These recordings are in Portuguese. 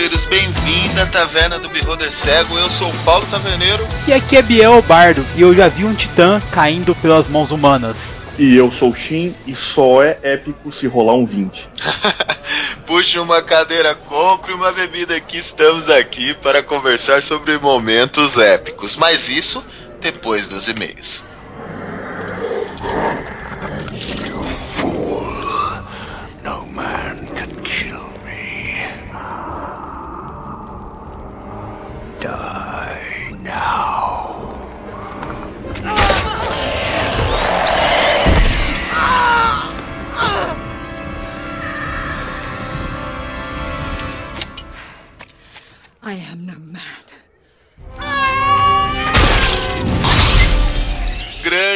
Aventureiros, bem-vindo à Taverna do Beholder Cego. Eu sou o Paulo Taverneiro. E aqui é Biel Bardo, e eu já vi um titã caindo pelas mãos humanas. E eu sou o Shin, e só é épico se rolar um 20. Puxe uma cadeira, compre uma bebida que estamos aqui para conversar sobre momentos épicos. Mas isso depois dos e-mails.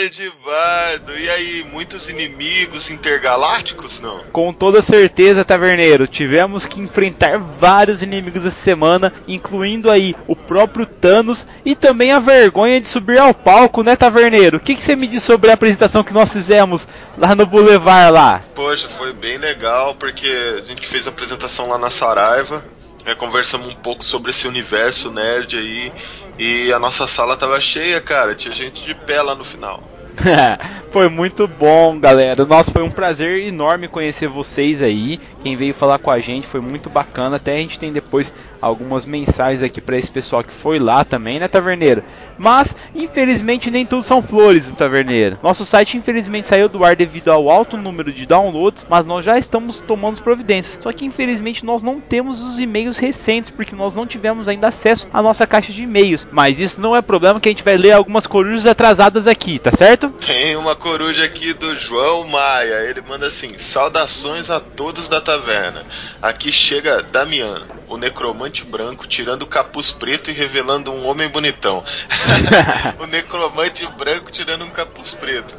Grande Bardo, e aí, muitos inimigos intergalácticos, não? Com toda certeza, Taverneiro, tivemos que enfrentar vários inimigos essa semana, incluindo aí o próprio Thanos e também a vergonha de subir ao palco, né, Taverneiro? O que, que você me diz sobre a apresentação que nós fizemos lá no Boulevard lá? Poxa, foi bem legal, porque a gente fez a apresentação lá na Saraiva, é, conversamos um pouco sobre esse universo nerd aí, e a nossa sala tava cheia, cara, tinha gente de pé lá no final. foi muito bom, galera. Nossa, foi um prazer enorme conhecer vocês aí. Quem veio falar com a gente foi muito bacana. Até a gente tem depois algumas mensagens aqui para esse pessoal que foi lá também, né, Taverneiro? Mas, infelizmente, nem tudo são flores, Taverneiro. Nosso site, infelizmente, saiu do ar devido ao alto número de downloads, mas nós já estamos tomando providências. Só que, infelizmente, nós não temos os e-mails recentes, porque nós não tivemos ainda acesso à nossa caixa de e-mails. Mas isso não é problema, que a gente vai ler algumas corujas atrasadas aqui, tá certo? Tem uma coruja aqui do João Maia. Ele manda assim: Saudações a todos da taverna. Aqui chega Damian, o necromante branco, tirando o capuz preto e revelando um homem bonitão. o necromante branco tirando um capuz preto.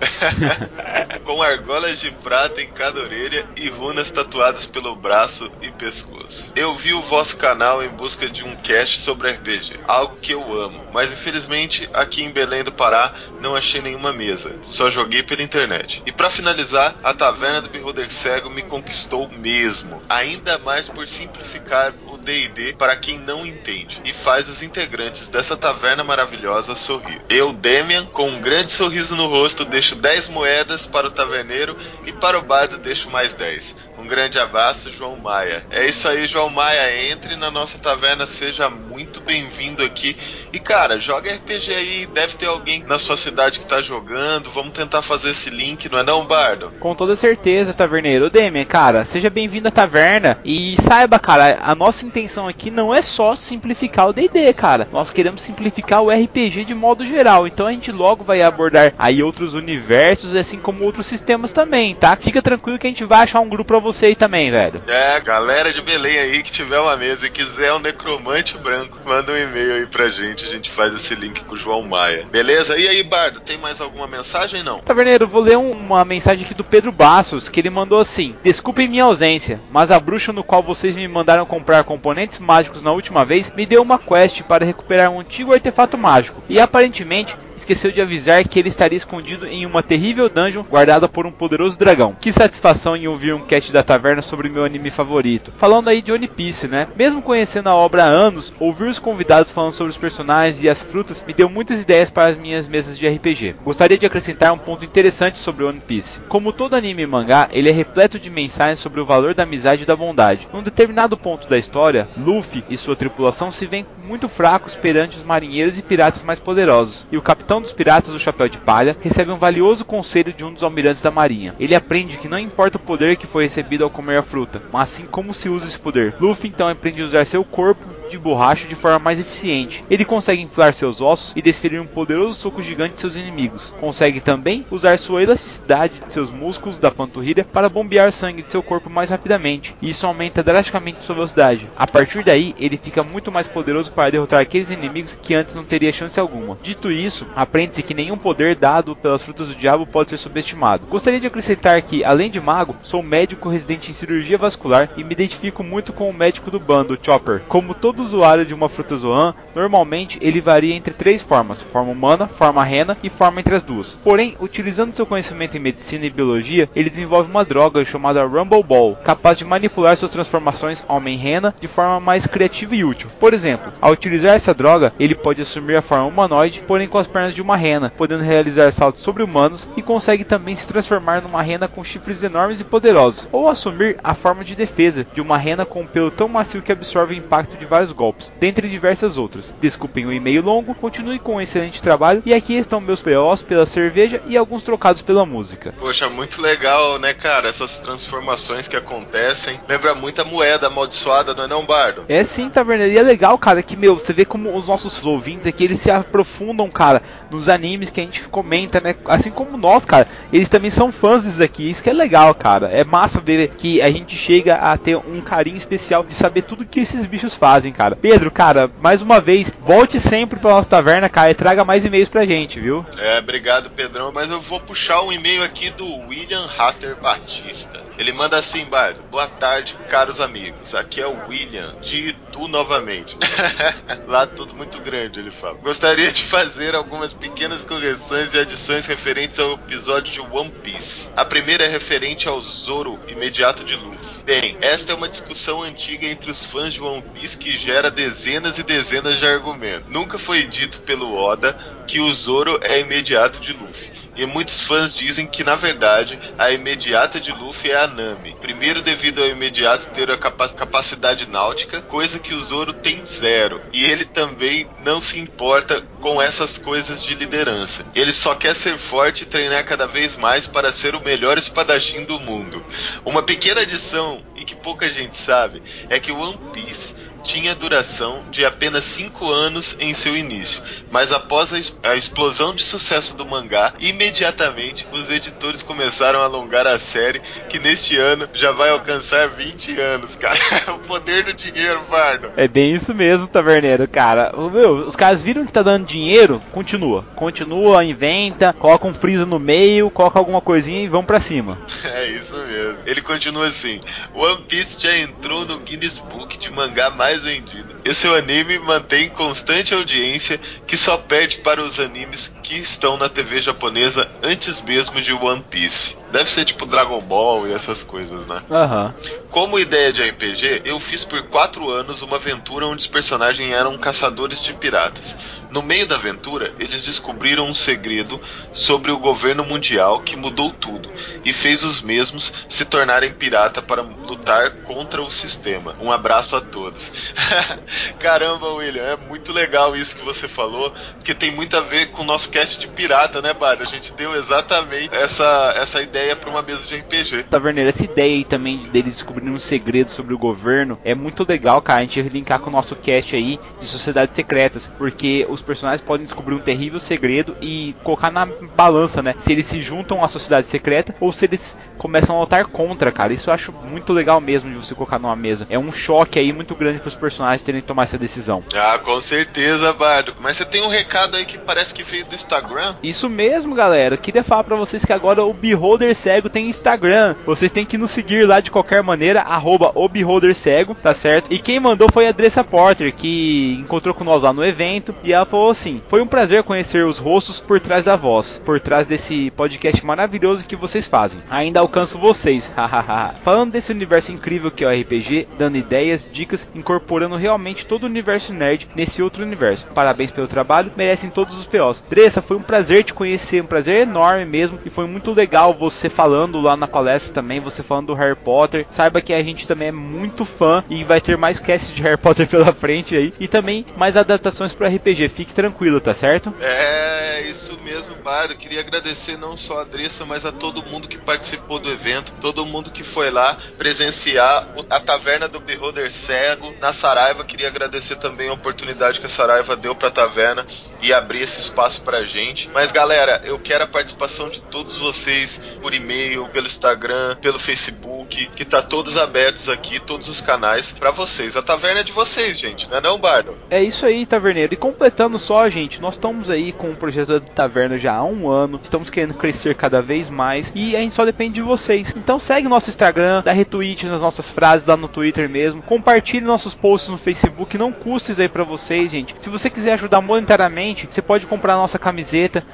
Com argolas de prata em cada orelha e runas tatuadas pelo braço e pescoço. Eu vi o vosso canal em busca de um cast sobre RPG, algo que eu amo, mas infelizmente aqui em Belém do Pará não achei nenhuma mesa, só joguei pela internet. E para finalizar, a Taverna do Beholder Cego me conquistou mesmo, ainda mais por simplificar o D&D para quem não entende e faz os integrantes dessa taverna maravilhosa sorrir. Eu, Demian, com um grande sorriso no rosto, deixo 10 moedas para o taverneiro e para o bardo deixo mais 10. Um grande abraço, João Maia. É isso aí, João Maia. Entre na nossa taverna, seja muito bem-vindo aqui. E cara, joga RPG aí, deve ter alguém na sua cidade que tá jogando. Vamos tentar fazer esse link, não é não, Bardo? Com toda certeza, taverneiro. Demian, cara, seja bem-vindo à taverna e saiba, cara, a nossa intenção aqui não é só simplificar o D&D, cara. Nós queremos simplificar o RPG de modo geral. Então a gente logo vai abordar aí outros universos, assim como outros sistemas também, tá? Fica tranquilo que a gente vai achar um grupo pra você aí também, velho. É, galera de Belém aí que tiver uma mesa e quiser um necromante branco, manda um e-mail aí pra gente, a gente faz esse link com o João Maia. Beleza? E aí, Bardo, tem mais alguma mensagem não? Taverneiro, vou ler um, uma mensagem aqui do Pedro Bassos, que ele mandou assim: Desculpem minha ausência, mas a bruxa no qual vocês me mandaram comprar componentes mágicos na última vez me deu uma quest para recuperar um antigo artefato mágico. E aparentemente esqueceu de avisar que ele estaria escondido em uma terrível dungeon guardada por um poderoso dragão. Que satisfação em ouvir um cast da taverna sobre meu anime favorito. Falando aí de One Piece, né? Mesmo conhecendo a obra há anos, ouvir os convidados falando sobre os personagens e as frutas me deu muitas ideias para as minhas mesas de RPG. Gostaria de acrescentar um ponto interessante sobre One Piece. Como todo anime e mangá, ele é repleto de mensagens sobre o valor da amizade e da bondade. Num determinado ponto da história, Luffy e sua tripulação se veem muito fracos perante os marinheiros e piratas mais poderosos, e o capitão dos piratas do Chapéu de Palha recebe um valioso conselho de um dos almirantes da marinha. Ele aprende que não importa o poder que foi recebido ao comer a fruta, mas sim como se usa esse poder. Luffy então aprende a usar seu corpo de borracha de forma mais eficiente. Ele consegue inflar seus ossos e desferir um poderoso soco gigante de seus inimigos. Consegue também usar sua elasticidade de seus músculos da panturrilha para bombear sangue de seu corpo mais rapidamente. E isso aumenta drasticamente sua velocidade. A partir daí, ele fica muito mais poderoso para derrotar aqueles inimigos que antes não teria chance alguma. Dito isso, aprende-se que nenhum poder dado pelas frutas do diabo pode ser subestimado. Gostaria de acrescentar que, além de mago, sou médico residente em cirurgia vascular e me identifico muito com o médico do bando, Chopper. Como todo todo usuário de uma Frutozoan, normalmente ele varia entre três formas: forma humana, forma rena e forma entre as duas. Porém, utilizando seu conhecimento em medicina e biologia, ele desenvolve uma droga chamada Rumble Ball, capaz de manipular suas transformações homem-rena de forma mais criativa e útil. Por exemplo, ao utilizar essa droga, ele pode assumir a forma humanoide, porém com as pernas de uma rena, podendo realizar saltos sobre-humanos e consegue também se transformar numa rena com chifres enormes e poderosos, ou assumir a forma de defesa de uma rena com um pelo tão macio que absorve o impacto de vários golpes, dentre diversas outras. Desculpem o e-mail longo, continue com um excelente trabalho e aqui estão meus POs pela cerveja e alguns trocados pela música. Poxa, muito legal, né, cara? Essas transformações que acontecem. Lembra muito a moeda amaldiçoada, não é não, Bardo? É sim, Taverneiro. E é legal, cara, que, meu, você vê como os nossos ouvintes aqui, eles se aprofundam, cara, nos animes que a gente comenta, né? Assim como nós, cara. Eles também são fãs disso aqui. Isso que é legal, cara. É massa ver que a gente chega a ter um carinho especial de saber tudo que esses bichos fazem, cara. Pedro, cara, mais uma vez, volte sempre pra nossa taverna, cara, e traga mais e-mails pra gente, viu? É, obrigado, Pedrão. Mas eu vou puxar um e-mail aqui do William Hatter Batista. Ele manda assim, Bardo. Boa tarde, caros amigos. Aqui é o William, de Itu novamente. Lá tudo muito grande, ele fala. Gostaria de fazer algumas pequenas correções e adições referentes ao episódio de One Piece. A primeira é referente ao Zoro imediato de Luffy. Bem, esta é uma discussão antiga entre os fãs de One Piece que gera dezenas e dezenas de argumentos. Nunca foi dito pelo Oda que o Zoro é imediato de Luffy. E muitos fãs dizem que, na verdade, a imediata de Luffy é a Nami. Primeiro, devido ao imediato ter a capa capacidade náutica, coisa que o Zoro tem zero. E ele também não se importa com essas coisas de liderança. Ele só quer ser forte e treinar cada vez mais para ser o melhor espadachim do mundo. Uma pequena adição, e que pouca gente sabe, é que o One Piece tinha duração de apenas 5 anos em seu início, mas após a, explosão de sucesso do mangá, imediatamente os editores começaram a alongar a série, que neste ano já vai alcançar 20 anos, cara. o poder do dinheiro, Bardo. É bem isso mesmo, Taverneiro, cara. Meu, os caras viram que tá dando dinheiro, continua. Continua, inventa, coloca um freeza no meio, coloca alguma coisinha e vão para cima. É isso mesmo. Ele continua assim: One Piece já entrou no Guinness Book de mangá mais vendido. E seu anime mantém constante audiência que só perde para os animes que estão na TV japonesa antes mesmo de One Piece. Deve ser tipo Dragon Ball e essas coisas, né? Aham. Como ideia de RPG, eu fiz por quatro anos uma aventura onde os personagens eram caçadores de piratas. No meio da aventura, eles descobriram um segredo sobre o governo mundial que mudou tudo e fez os mesmos se tornarem pirata para lutar contra o sistema. Um abraço a todos. Caramba, William, é muito legal isso que você falou, porque tem muito a ver com o nosso cast de pirata, né, Bard? A gente deu exatamente essa, essa ideia para uma mesa de RPG. Taverneiro, essa ideia aí também deles descobrirem um segredo sobre o governo é muito legal, cara. A gente linkar com o nosso cast aí de sociedades secretas, porque os personagens podem descobrir um terrível segredo e colocar na balança, né? Se eles se juntam à sociedade secreta ou se eles começam a lutar contra, cara. Isso eu acho muito legal mesmo de você colocar numa mesa. É um choque aí muito grande para os personagens terem que tomar essa decisão. Ah, com certeza, Bardo. Mas você tem um recado aí que parece que veio do Instagram? Isso mesmo, galera. Queria falar para vocês que agora o Beholder Cego tem Instagram. Vocês têm que nos seguir lá de qualquer maneira, arroba o Beholder Cego, tá certo? E quem mandou foi a Dressa Porter, que encontrou com nós lá no evento e ela falou assim: Foi um prazer conhecer os rostos por trás da voz, por trás desse podcast maravilhoso que vocês fazem. Ainda alcanço vocês, hahaha. Falando desse universo incrível que é o RPG, dando ideias, dicas, incorporando realmente todo o universo nerd nesse outro universo. Parabéns pelo trabalho, merecem todos os POs. Dressa, foi um prazer te conhecer, um prazer enorme mesmo, e foi muito legal você falando lá na palestra também, você falando do Harry Potter. Saiba que a gente também é muito fã e vai ter mais casts de Harry Potter pela frente aí, e também mais adaptações para RPG. Fique tranquilo, tá certo? É, isso mesmo, Bardo. Queria agradecer não só a Dressa, mas a todo mundo que participou do evento, todo mundo que foi lá presenciar a taverna do Beholder Cego na Saraiva. Queria agradecer também a oportunidade que a Saraiva deu pra taverna e abrir esse espaço pra gente. Mas galera, eu quero a participação de todos vocês por e-mail, pelo Instagram, pelo Facebook, que tá todos abertos aqui, todos os canais pra vocês. A taverna é de vocês, gente, não é não, Bardo? É isso aí, Taverneiro. E completando só, gente, nós estamos aí com o projeto da Taverna já há um ano. Estamos querendo crescer cada vez mais. E a gente só depende de vocês. Então segue nosso Instagram, dá retweet nas nossas frases lá no Twitter mesmo. Compartilhe nossos posts no Facebook. Não custa isso aí pra vocês, gente. Se você quiser ajudar monetariamente, você pode comprar nossa camiseta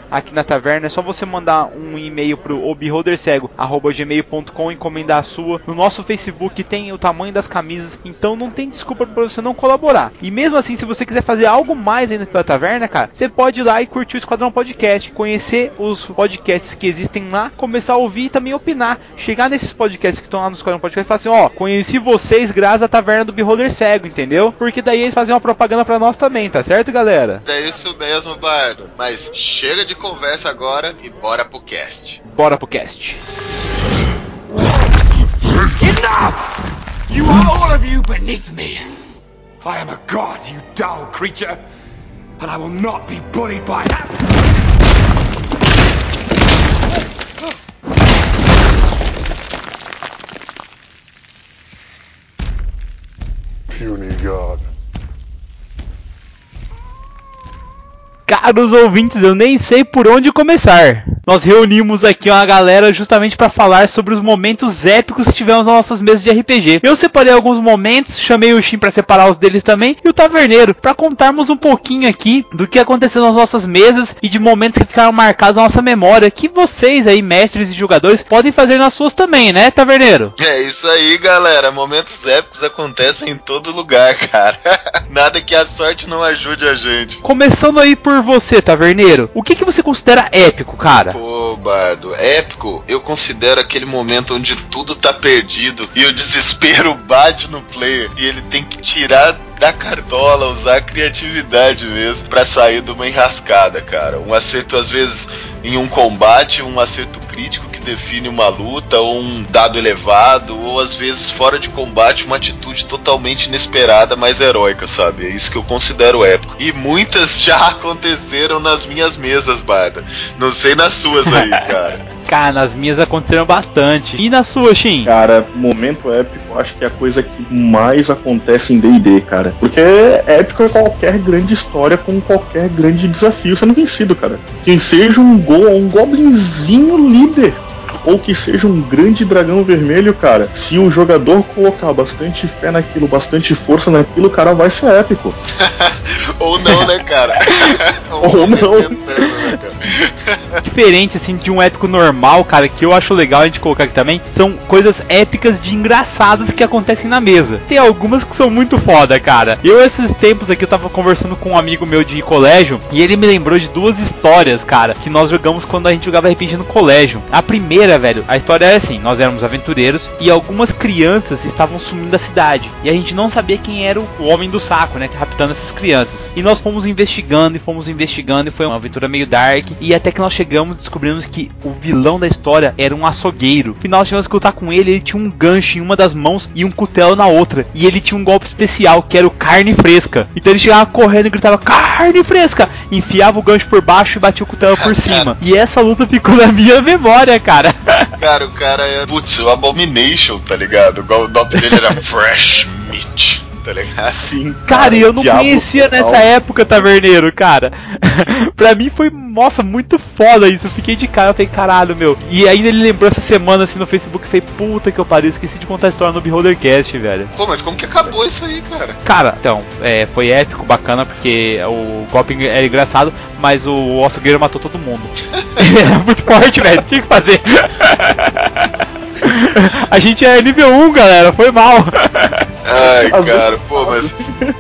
aqui na taverna. É só você mandar um e-mail pro obeholdercego.gmail.com encomendar a sua. No nosso Facebook tem o tamanho das camisas. Então não tem desculpa pra você não colaborar. E mesmo assim, se você quiser fazer algo mais ainda pela taverna, cara, você pode ir lá e curtir o Esquadrão Podcast, conhecer os podcasts que existem lá, começar a ouvir e também opinar. Chegar nesses podcasts que estão lá no Esquadrão Podcast e falar assim: ó, conheci vocês graças à taverna do Beholder Cego, entendeu? Porque daí eles fazem uma propaganda pra nós também, tá certo, galera? É isso mesmo, Bardo. Mas chega de conversa agora e bora pro cast. Bora pro cast. Enough! You are all of you beneath me. I am a god, you dull creature, and I will not be bullied by that. Puny god. Caros ouvintes, eu nem sei por onde começar. Nós reunimos aqui uma galera justamente para falar sobre os momentos épicos que tivemos nas nossas mesas de RPG. Eu separei alguns momentos, chamei o Shin para separar os deles também e o Taverneiro para contarmos um pouquinho aqui do que aconteceu nas nossas mesas e de momentos que ficaram marcados na nossa memória, que vocês aí, mestres e jogadores, podem fazer nas suas também, né, Taverneiro? É isso aí, galera. Momentos épicos acontecem em todo lugar, cara. Nada que a sorte não ajude a gente. Começando aí por você, Taverneiro, o que, que você considera épico, cara? Pô, Bardo, épico, eu considero aquele momento onde tudo tá perdido e o desespero bate no player e ele tem que tirar da cartola, usar a criatividade mesmo pra sair de uma enrascada, cara. Um acerto às vezes em um combate, um acerto crítico que define uma luta, ou um dado elevado, ou às vezes fora de combate, uma atitude totalmente inesperada, mas heróica, sabe? É isso que eu considero épico. E muitas já aconteceram nas minhas mesas, Barda. Não sei nas suas aí, cara. Cara, nas minhas aconteceram bastante. E na sua, Shin? Cara, momento épico, acho que é a coisa que mais acontece em D&D, cara. Porque épico é qualquer grande história com qualquer grande desafio sendo vencido, cara. Que seja um gol, um goblinzinho líder ou que seja um grande dragão vermelho, cara. Se o jogador colocar bastante fé naquilo, bastante força naquilo, cara, vai ser épico. Ou não, né, cara? Ou não. Diferente, assim, de um épico normal, cara, que eu acho legal a gente colocar aqui também, são coisas épicas de engraçadas que acontecem na mesa. Tem algumas que são muito foda, cara. Eu, esses tempos aqui, eu tava conversando com um amigo meu de colégio, e ele me lembrou de duas histórias, cara, que nós jogamos quando a gente jogava RPG no colégio. A primeira, velho, a história é assim, nós éramos aventureiros, e algumas crianças estavam sumindo da cidade, e a gente não sabia quem era o homem do saco, né, raptando essas crianças. E nós fomos investigando, e fomos investigando, e foi uma aventura meio dark, e até que nós chegamos descobrimos que o vilão da história era um açougueiro. No final, nós tivemos que lutar com ele, ele tinha um gancho em uma das mãos e um cutelo na outra. E ele tinha um golpe especial, que era o carne fresca. Então ele chegava correndo e gritava, carne fresca! Enfiava o gancho por baixo e batia o cutelo por cima. E essa luta ficou na minha memória, cara. Cara, o cara é. Putz, o Abomination, tá ligado? O nome dele era Fresh Meat, tá ligado? Sim. Cara, e eu não conhecia total. nessa época, Taverneiro, cara. pra mim foi, nossa, muito foda isso. Eu fiquei de cara, eu falei, caralho, meu. E ainda ele lembrou essa semana assim no Facebook, eu falei, puta que eu pariu, esqueci de contar a história no Beholdercast, velho. Pô, mas como que acabou isso aí, cara? Cara, então, é, foi épico, bacana, porque o golpe era engraçado, mas o açougueiro matou todo mundo. era muito forte, velho, tinha que fazer. A gente é nível 1, galera, foi mal. Ai, cara, pô, mas.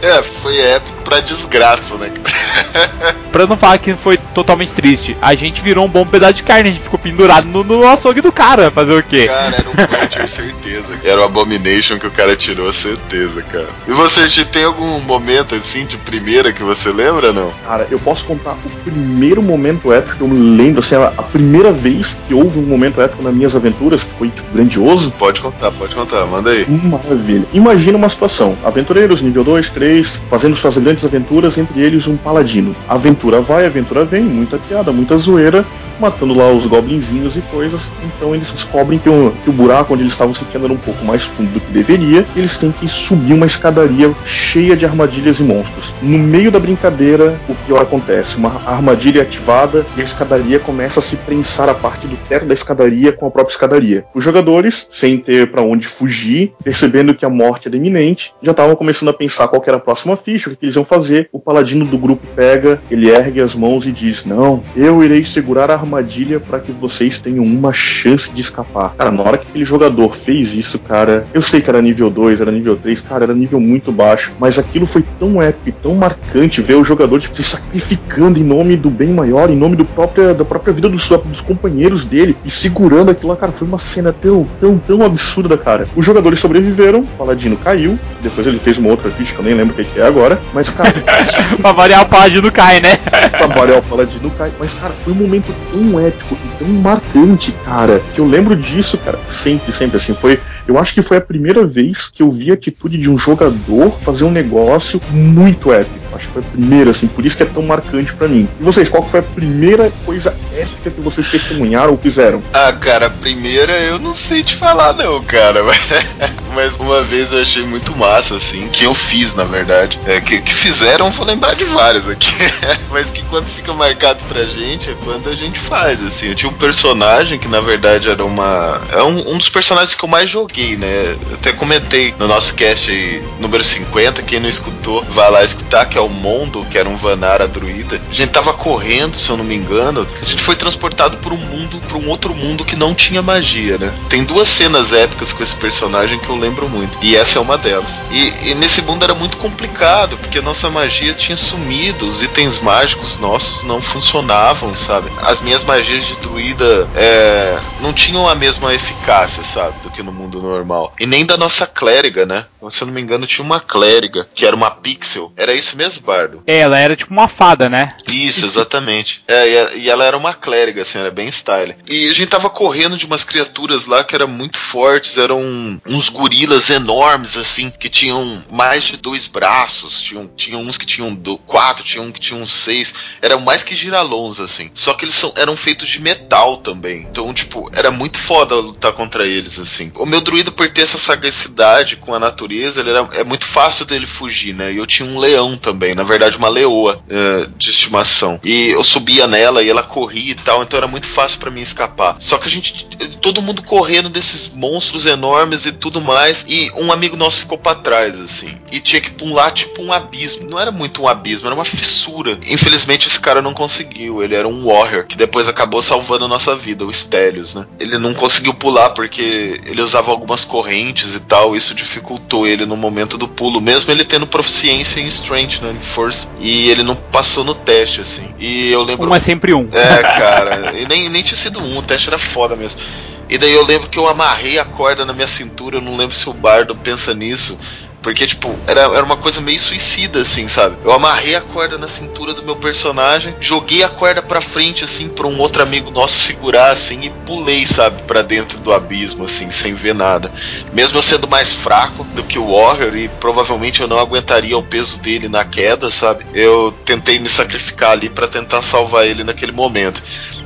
É, foi épico pra desgraça, né? Pra não falar que foi totalmente triste, a gente virou um bom pedaço de carne, a gente ficou pendurado no, no açougue do cara, fazer o quê? Cara, era um Butcher, certeza. Era o Abomination que o cara tirou, certeza, cara. E você, tem algum momento assim de primeira que você lembra, não? Cara, eu posso contar o primeiro momento épico que eu me lembro, assim, a a primeira vez que houve um momento épico nas minhas aventuras, que foi tipo, grandioso. Pode contar, pode contar, manda aí. Maravilha. Imagina uma situação: aventureiros nível 2, 3, fazendo suas grandes aventuras, entre eles um paladino. Aventura aventura vai, aventura vem, muita piada, muita zoeira, matando lá os goblinzinhos e coisas. Então eles descobrem que o, que o buraco onde eles estavam se era um pouco mais fundo do que deveria. E eles têm que subir uma escadaria cheia de armadilhas e monstros. No meio da brincadeira, o pior acontece: uma armadilha é ativada e a escadaria começa a se prensar a parte do teto da escadaria com a própria escadaria. Os jogadores, sem ter para onde fugir, percebendo que a morte era iminente, já estavam começando a pensar qual era a próxima ficha, o que, que eles iam fazer. O paladino do grupo pega, ele ergue as mãos e diz: Não, eu irei segurar a armadilha para que vocês tenham uma chance de escapar. Cara, na hora que aquele jogador fez isso, cara, eu sei que era nível 2, era nível 3, cara, era nível muito baixo, mas aquilo foi tão épico e tão marcante ver o jogador tipo, se sacrificando em nome do bem maior, em nome do próprio, da própria vida dos, dos companheiros dele e segurando aquilo lá, cara, foi uma cena tão, tão, tão absurda, cara. Os jogadores sobreviveram, o Paladino caiu, depois ele fez uma outra ficha que eu nem lembro o que, que é agora, mas, cara. pra variar o Paladino cai, né? pra variar o Paladino cai, mas, cara, foi um momento tão épico e tão marcante, cara, que eu lembro disso, cara, sempre, sempre assim. Foi, eu acho que foi a primeira vez que eu vi a atitude de um jogador fazer um negócio muito épico. Acho que foi a primeira, assim, por isso que é tão marcante para mim. E vocês, qual foi a primeira coisa épica que vocês testemunharam ou fizeram? Ah, cara, a primeira eu não sei te falar, não, cara. Mas uma vez eu achei muito massa, assim, que eu fiz, na verdade. É, que, que fizeram, vou lembrar de vários aqui. Mas que quando fica marcado pra gente é quando a gente faz, assim. Eu tinha um personagem que, na verdade, era uma. É um, um dos personagens que eu mais joguei, né? Eu até comentei no nosso cast aí, número 50. Quem não escutou, vai lá escutar, que é o Mondo, que era um Vanara druida. A gente tava correndo, se eu não me engano. A gente foi transportado por um mundo, por um outro mundo que não tinha magia, né? Tem duas cenas épicas com esse personagem que eu lembro muito. E essa é uma delas. E, e nesse mundo era muito complicado, porque a nossa magia tinha sumido, os itens mágicos nossos não funcionavam, sabe? As minhas magias de druida é, não tinham a mesma eficácia, sabe? Do que no mundo normal. E nem da nossa clériga, né? Se eu não me engano, tinha uma clériga, que era uma pixel. Era isso mesmo, Bardo? É, ela era tipo uma fada, né? Isso, exatamente. É, e ela era uma clériga, assim, era bem style. E a gente tava correndo de umas criaturas lá que eram muito fortes, eram uns gorilas enormes, assim, que tinham mais de dois braços, tinham, tinham uns que tinham do, quatro, tinham um que tinham seis, eram mais que giralons, assim. Só que eles são, eram feitos de metal também. Então, tipo, era muito foda lutar contra eles, assim. O meu druida, por ter essa sagacidade com a natureza, ele era, é muito fácil dele fugir, né? E eu tinha um leão também, na verdade, uma leoa uh, de estimação. E eu subia nela e ela corria e tal, então era muito fácil para mim escapar. Só que a gente, todo mundo correndo desses monstros enormes e tudo mais, e um amigo nosso ficou para trás, assim, e tinha que pular tipo um abismo. Não era muito um abismo, era uma fissura. Infelizmente esse cara não conseguiu, ele era um warrior, que depois acabou salvando a nossa vida, o Stelios, né? Ele não conseguiu pular porque ele usava algumas correntes e tal, isso dificultou ele no momento do pulo, mesmo ele tendo proficiência em strength, né, em força, e ele não passou no teste, assim. E eu lembro. Um é sempre um. É, cara, e nem, nem tinha sido um, o teste era foda mesmo. E daí eu lembro que eu amarrei a corda na minha cintura, eu não lembro se o bardo pensa nisso. Porque, tipo, era, era uma coisa meio suicida, assim, sabe? Eu amarrei a corda na cintura do meu personagem, joguei a corda pra frente, assim, pra um outro amigo nosso segurar, assim, e pulei, sabe, pra dentro do abismo, assim, sem ver nada. Mesmo eu sendo mais fraco do que o Warrior, e provavelmente eu não aguentaria o peso dele na queda, sabe? Eu tentei me sacrificar ali para tentar salvar ele naquele momento.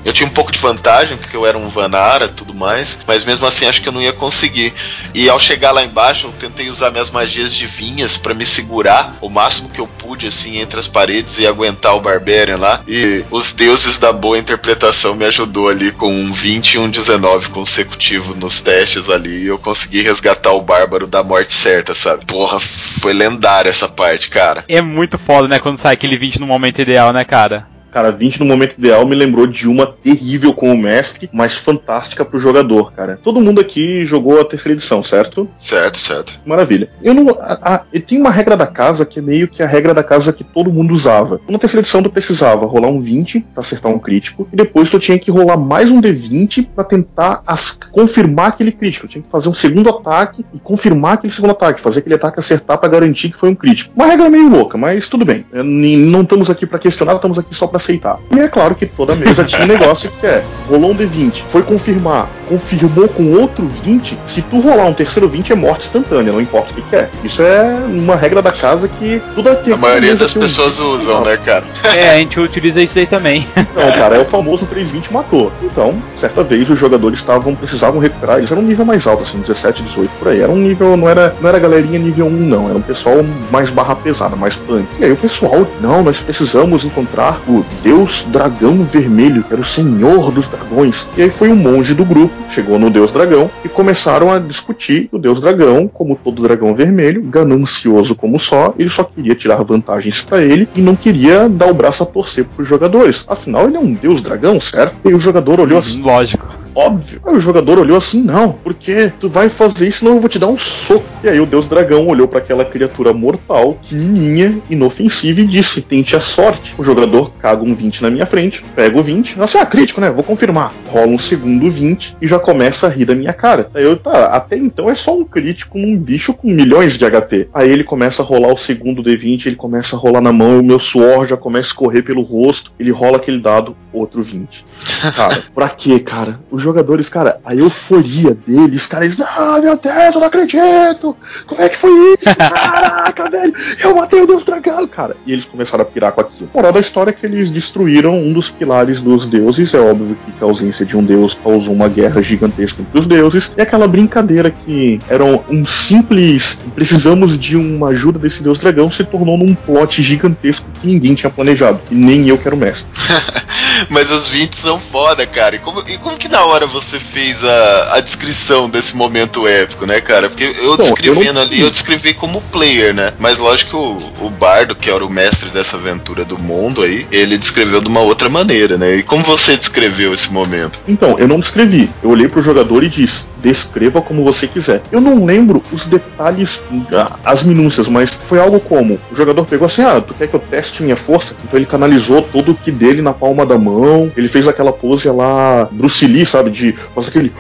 Eu tinha um pouco de vantagem, porque eu era um Vanara tudo mais, mas mesmo assim acho que eu não ia conseguir. E ao chegar lá embaixo, eu tentei usar minhas magias divinhas para me segurar o máximo que eu pude, assim, entre as paredes e aguentar o Barbarian lá. E os deuses da boa interpretação me ajudou ali com um 20 e um 19 consecutivo nos testes ali. E eu consegui resgatar o Bárbaro da morte certa, sabe? Porra, foi lendária essa parte, cara. É muito foda, né, quando sai aquele 20 no momento ideal, né, cara? Cara, 20 no momento ideal me lembrou de uma terrível com o mestre, mas fantástica pro jogador, cara. Todo mundo aqui jogou a terceira edição, certo? Certo, certo. Maravilha. Eu não. A, a, tem uma regra da casa que é meio que a regra da casa que todo mundo usava. Na terceira edição tu precisava rolar um 20 para acertar um crítico, e depois tu tinha que rolar mais um D20 para tentar as, confirmar aquele crítico. Eu tinha que fazer um segundo ataque e confirmar aquele segundo ataque, fazer aquele ataque acertar para garantir que foi um crítico. Uma regra meio louca, mas tudo bem. Não estamos aqui para questionar, estamos aqui só para aceitar. E é claro que toda mesa tinha um negócio que é, rolou um D20, foi confirmar, confirmou com outro 20. Se tu rolar um terceiro 20 é morte instantânea, não importa o que, que é. Isso é uma regra da casa que tudo aqui. A maioria das um pessoas 20. usam, né, cara? É, a gente utiliza isso aí também. Não, cara, é o famoso 320 matou. Então, certa vez os jogadores estavam precisavam recuperar, eles eram um nível mais alto, assim, 17, 18 por aí. Era um nível, não era, não era galerinha nível 1, não. Era um pessoal mais barra pesada, mais punk. E aí o pessoal, não, nós precisamos encontrar o Deus Dragão Vermelho, que era o Senhor dos Dragões. E aí foi um monge do grupo, chegou no Deus Dragão e começaram a discutir o Deus Dragão, como todo dragão vermelho, ganancioso como só, ele só queria tirar vantagens pra ele e não queria dar o braço a torcer pros jogadores. Afinal, ele é um Deus Dragão, certo? E o jogador olhou assim, Lógico. Óbvio. Aí o jogador olhou assim, não, porque tu vai fazer isso, senão eu vou te dar um soco. E aí o Deus Dragão olhou para aquela criatura mortal, pequenininha, inofensiva, e disse, tente a sorte. O jogador caga um 20 na minha frente, pega o 20, nossa, ah, crítico, né? Vou confirmar. Rola um segundo 20 e já começa a rir da minha cara. Aí eu, tá, até então é só um crítico num bicho com milhões de HP. Aí ele começa a rolar o segundo D20, ele começa a rolar na mão, o meu suor já começa a escorrer pelo rosto, ele rola aquele dado, outro 20. Cara, pra quê, cara? Os jogadores, cara, a euforia deles, cara, eles, ah, meu Deus, eu não acredito! Como é que foi isso? Caraca, velho, eu matei o Deus Dragão, cara. E eles começaram a pirar com aquilo. Moral da história é que eles destruíram um dos pilares dos deuses. É óbvio que a ausência de um deus causou uma guerra gigantesca entre os deuses. E aquela brincadeira que era um simples precisamos de uma ajuda desse deus dragão se tornou num plot gigantesco que ninguém tinha planejado. E nem eu quero mestre. Mas os 20 são foda, cara. E como, e como que na hora você fez a, a descrição desse momento épico, né, cara? Porque eu Bom, descrevendo eu ali, eu descrevi como player, né? Mas lógico que o, o Bardo, que era o mestre dessa aventura do mundo aí, ele descreveu de uma outra maneira, né? E como você descreveu esse momento? Então, eu não descrevi. Eu olhei pro jogador e disse: descreva como você quiser. Eu não lembro os detalhes, ah, as minúcias, mas foi algo como: o jogador pegou assim, ah, tu quer que eu teste minha força? Então ele canalizou todo o que dele na palma da mão, ele fez aquela pose lá, Bruce Lee, sabe? De fazer aquele.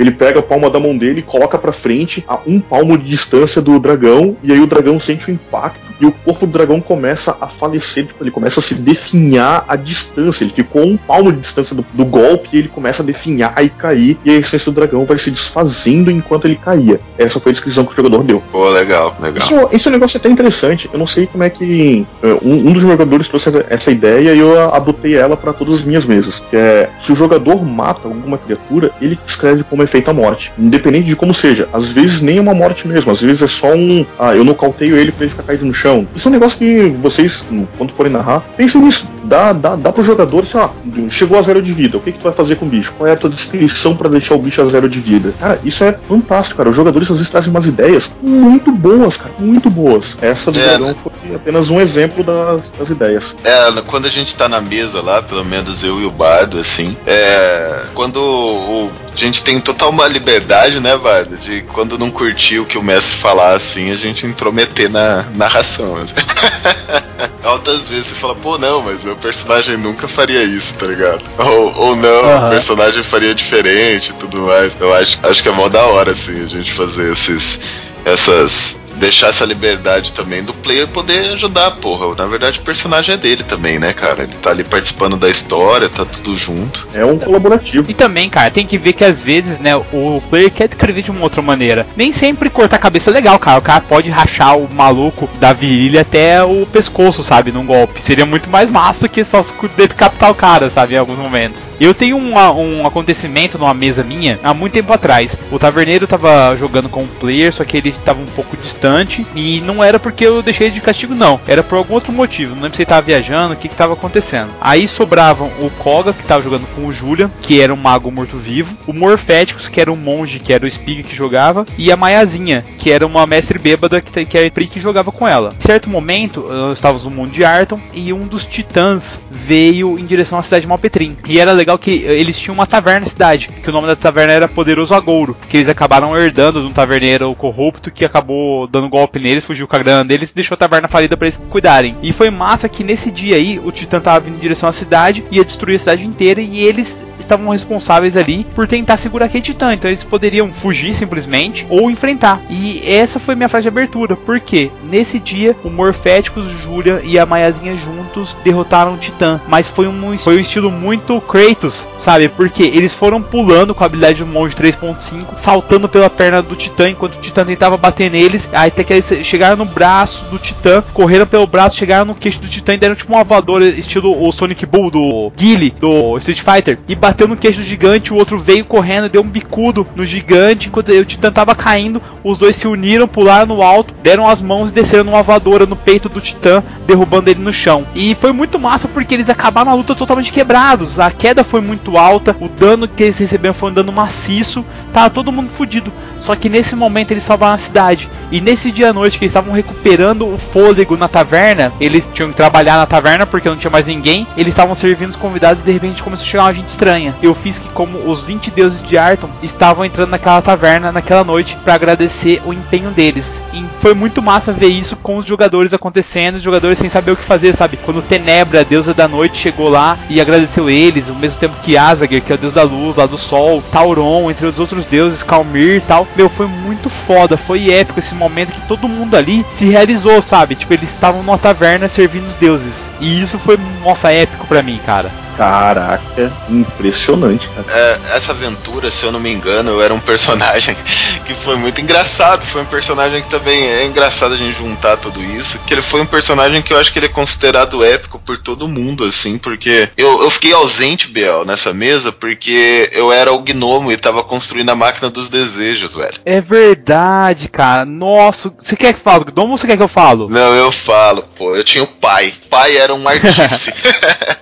Ele pega a palma da mão dele e coloca pra frente a um palmo de distância do dragão, e aí o dragão sente o impacto e o corpo do dragão começa a falecer, ele começa a se definhar à distância. Ele ficou a um palmo de distância do, do golpe e ele começa a definhar e cair, e a essência do dragão vai se desfazendo enquanto ele caía. Essa foi a descrição que o jogador deu. Pô, legal, legal. Isso, esse é um negócio até interessante. Eu não sei como é que. eh, Um, um dos jogadores trouxe essa- ideia e eu a- adotei ela para todas as minhas mesas. Que é se o jogador mata alguma criatura, ele escreve como efeito a morte. Independente de como seja. Às vezes nem é uma morte mesmo, às vezes é só um. Ah, eu nocauteio ele pra ele ficar caído no chão. Isso é um negócio que vocês, quando forem narrar, pensem nisso. Dá, dá, dá pro jogador, assim, ó, chegou a zero de vida. O que, que tu vai fazer com o bicho? Qual é a tua descrição para deixar o bicho a zero de vida? Cara, isso é fantástico, cara. Os jogadores às vezes trazem umas ideias muito boas, cara. Muito boas. Essa do É, dragão foi apenas um exemplo das, das ideias. É, quando a gente tá na mesa lá, pelo menos eu e o Bardo, assim, é. Quando o- a gente tem total uma liberdade, né, Bardo? De quando não curtir o que o mestre falar, assim, a gente intrometer na narração. Altas vezes você fala, pô, não, mas meu personagem nunca faria isso, tá ligado? Ou, ou não, Aham. o personagem faria diferente e tudo mais. Eu acho, acho que é mó da hora, assim, a gente fazer esses. essas. Deixar essa liberdade também do player poder ajudar, porra. Na verdade, o personagem é dele também, né, cara? Ele tá ali participando da história, tá tudo junto. É um colaborativo. E também, cara, tem que ver que às vezes, né, o player quer descrever de uma outra maneira. Nem sempre cortar a cabeça é legal, cara. O cara pode rachar o maluco da virilha até o pescoço, sabe, num golpe. Seria muito mais massa que só se decapitar o cara, sabe, em alguns momentos. Eu tenho um, um acontecimento numa mesa minha há muito tempo atrás. O taverneiro tava jogando com um player, só que ele tava um pouco distante. E não era porque eu deixei de castigo, não. Era por algum outro motivo. Não lembro se ele tava viajando, o que que tava acontecendo. Aí sobravam o Koga, que tava jogando com o Julian, que era um mago morto-vivo. O Morféticos, que era um monge, que era o Spig que jogava. E a Maiazinha, que era uma mestre bêbada, que, que era a Pri que jogava com ela. Em certo momento, nós estávamos no mundo de Arton. E um dos titãs veio em direção à cidade de Malpetrim. E era legal que eh, eles tinham uma taverna na cidade. Que o nome da taverna era Poderoso Agouro. Que eles acabaram herdando de um taverneiro corrupto que acabou dando golpe neles, fugiu com a grana deles e deixou a taverna falida pra eles cuidarem. E foi massa que nesse dia aí o Titã tava vindo em direção à cidade, ia destruir a cidade inteira e eles estavam responsáveis ali por tentar segurar aquele titã. Então eles poderiam fugir simplesmente ou enfrentar. E essa foi minha frase de abertura, porque nesse dia o Morféticos, Júlia e a Maiazinha juntos derrotaram o titã. Mas foi um, foi um estilo muito Kratos, sabe? Porque eles foram pulando com a habilidade do monge 3.5, saltando pela perna do titã enquanto o titã tentava bater neles. Aí até que eles chegaram no braço do titã, correram pelo braço, chegaram no queixo do titã e deram tipo uma voadora, estilo o Sonic Bull do Guile do Street Fighter, e bateu no queixo do gigante. O outro veio correndo, deu um bicudo no gigante. Enquanto o titã tava caindo, os dois se uniram, pularam no alto, deram as mãos e desceram numa voadora no peito do titã, derrubando ele no chão. E foi muito massa porque eles acabaram a luta totalmente quebrados. A queda foi muito alta, o dano que eles receberam foi um dano maciço, tava todo mundo fudido. Só que nesse momento eles salvaram a cidade. E nesse dia à noite que eles estavam recuperando o fôlego na taverna, eles tinham que trabalhar na taverna porque não tinha mais ninguém. Eles estavam servindo os convidados e de repente começou a chegar uma gente estranha. Eu fiz que como os 20 deuses de Arton estavam entrando naquela taverna naquela noite para agradecer o empenho deles. E foi muito massa ver isso com os jogadores acontecendo, os jogadores sem saber o que fazer, sabe? Quando Tenebra, a deusa da noite, chegou lá e agradeceu eles, ao mesmo tempo que Azager, que é o deus da luz, lá do sol, Tauron, entre os outros deuses, Calmir e tal. Meu, foi muito foda, foi épico esse momento que todo mundo ali se realizou, sabe? Tipo, eles estavam numa taverna servindo os deuses. E isso foi, nossa, épico pra mim, cara. Caraca, impressionante, cara. É, essa aventura, se eu não me engano, eu era um personagem que foi muito engraçado. Foi um personagem que também é engraçado a gente juntar tudo isso. Que ele foi um personagem que eu acho que ele é considerado épico por todo mundo, assim, porque eu, eu fiquei ausente, Biel, nessa mesa, porque eu era o gnomo e tava construindo a máquina dos desejos, velho. É verdade, cara. Nossa, você quer que eu fale? Gnomo ou você quer que eu falo? Não, eu falo, pô. Eu tinha o pai. O pai era um artífice.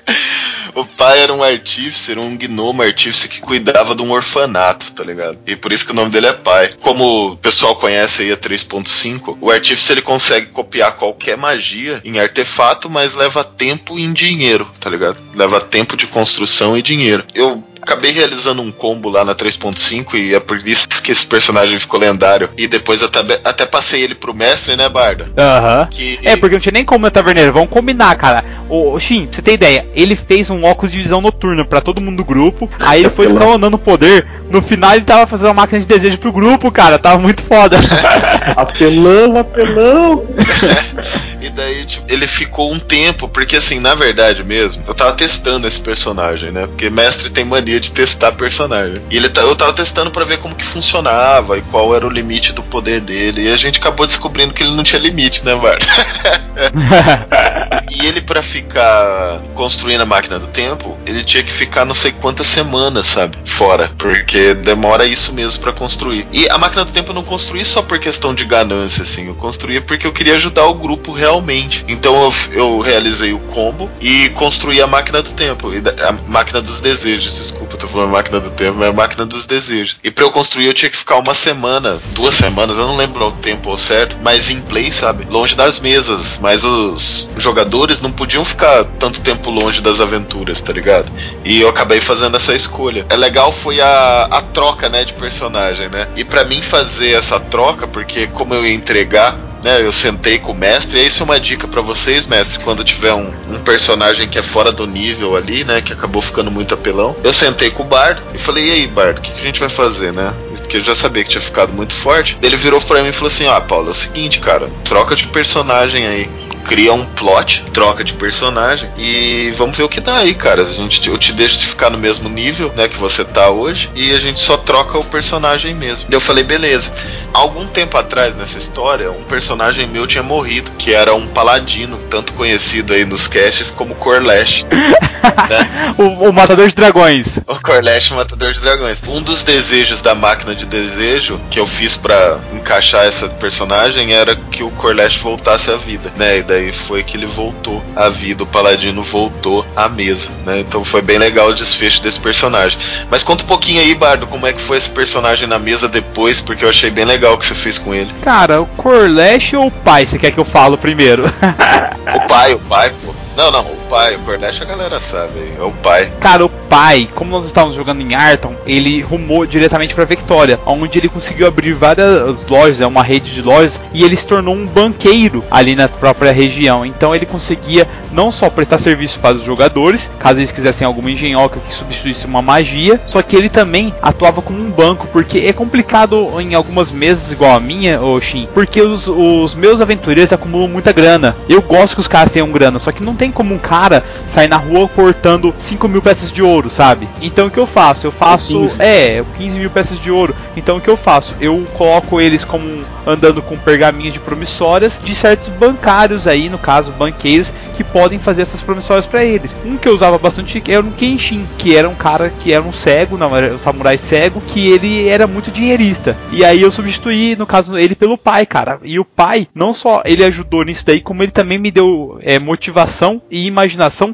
O pai era um artífice, era um gnomo artífice que cuidava de um orfanato, tá ligado? E por isso que o nome dele é pai. Como o pessoal conhece aí a 3.5, o artífice ele consegue copiar qualquer magia em artefato, mas leva tempo e em dinheiro, tá ligado? Leva tempo de construção e dinheiro. Eu acabei realizando um combo lá na 3.5 e é por isso que esse personagem ficou lendário. E depois eu até, até passei ele pro mestre, né, Barda? Aham. Que- É, porque não tinha nem como na taverneira. Vamos combinar, cara. O Shin, pra você ter ideia, ele fez um óculos de visão noturna pra todo mundo do grupo. Aí ele foi escalonando o poder. No final ele tava fazendo uma máquina de desejo pro grupo, cara. Tava muito foda. Apelão, apelão. E daí, tipo, ele ficou um tempo, porque assim, na verdade mesmo, eu tava testando esse personagem, né? Porque mestre tem mania de testar personagem. E ele tá, eu tava testando pra ver como que funcionava e qual era o limite do poder dele. E a gente acabou descobrindo que ele não tinha limite, né, Bart? E ele, pra ficar construindo a máquina do tempo, ele tinha que ficar não sei quantas semanas, sabe? Fora. Porque demora isso mesmo pra construir. E a máquina do tempo eu não construí só por questão de ganância, assim. Eu construía porque eu queria ajudar o grupo realmente. Então eu, eu realizei o combo e construí a máquina do tempo. A máquina dos desejos, desculpa, tô falando máquina do tempo, é a máquina dos desejos. E pra eu construir eu tinha que ficar uma semana, duas semanas, eu não lembro o tempo certo, mas em play, sabe? Longe das mesas. Mas os jogadores não podiam ficar tanto tempo longe das aventuras, tá ligado? E eu acabei fazendo essa escolha. É legal foi a, a troca, né, de personagem, né? E pra mim fazer essa troca, porque como eu ia entregar né, eu sentei com o mestre, e isso é uma dica pra vocês, mestre, quando tiver um, um personagem que é fora do nível ali, né, que acabou ficando muito apelão. Eu sentei com o Bardo e falei: "E aí, Bardo, o que, que a gente vai fazer, né?" Porque eu já sabia que tinha ficado muito forte. Ele virou pra mim e falou assim: "Ah, Paulo, é o seguinte, cara, troca de personagem aí." Cria um plot, troca de personagem e vamos ver o que dá aí, cara. A gente, eu te deixo se ficar no mesmo nível, né, que você tá hoje, e a gente só troca o personagem mesmo. Eu falei, beleza. Algum tempo atrás nessa história, um personagem meu tinha morrido, que era um paladino, tanto conhecido aí nos casts como Corlash. o, o Matador de Dragões. O Corlash Matador de Dragões. Um dos desejos da máquina de desejo que eu fiz pra encaixar essa personagem era que o Corlash voltasse à vida, né? E daí foi que ele voltou à vida, o Paladino voltou à mesa, né? Então foi bem legal o desfecho desse personagem. Mas conta um pouquinho aí, Bardo, como é que foi esse personagem na mesa depois, porque eu achei bem legal o que você fez com ele. Cara, o Corlash ou o pai, você quer que eu falo primeiro? O pai, o pai, pô. Não, não, o pai, o Cordash a galera sabe, é o pai. Cara, o pai, como nós estávamos jogando em Arton, ele rumou diretamente pra Victoria, onde ele conseguiu abrir várias lojas, é uma rede de lojas, e ele se tornou um banqueiro ali na própria região. Então ele conseguia não só prestar serviço para os jogadores, caso eles quisessem alguma engenhoca que substituísse uma magia, só que ele também atuava como um banco, porque é complicado em algumas mesas igual a minha, Shin, porque os, os meus aventureiros acumulam muita grana. Eu gosto que os caras tenham grana, só que não tem como um cara sair na rua cortando 5 mil peças de ouro, sabe? Então o que eu faço? Eu faço. 15. É, 15 mil peças de ouro. Então o que eu faço? Eu coloco eles como andando com pergaminhos de promissórias de certos bancários aí, no caso, banqueiros, que podem fazer essas promissórias para eles. Um que eu usava bastante era um Kenshin, que era um cara que era um cego, não, era um samurai cego, que ele era muito dinheirista. E aí eu substituí, no caso, ele pelo pai, cara. E o pai, não só ele ajudou nisso daí, como ele também me deu é, motivação e imaginação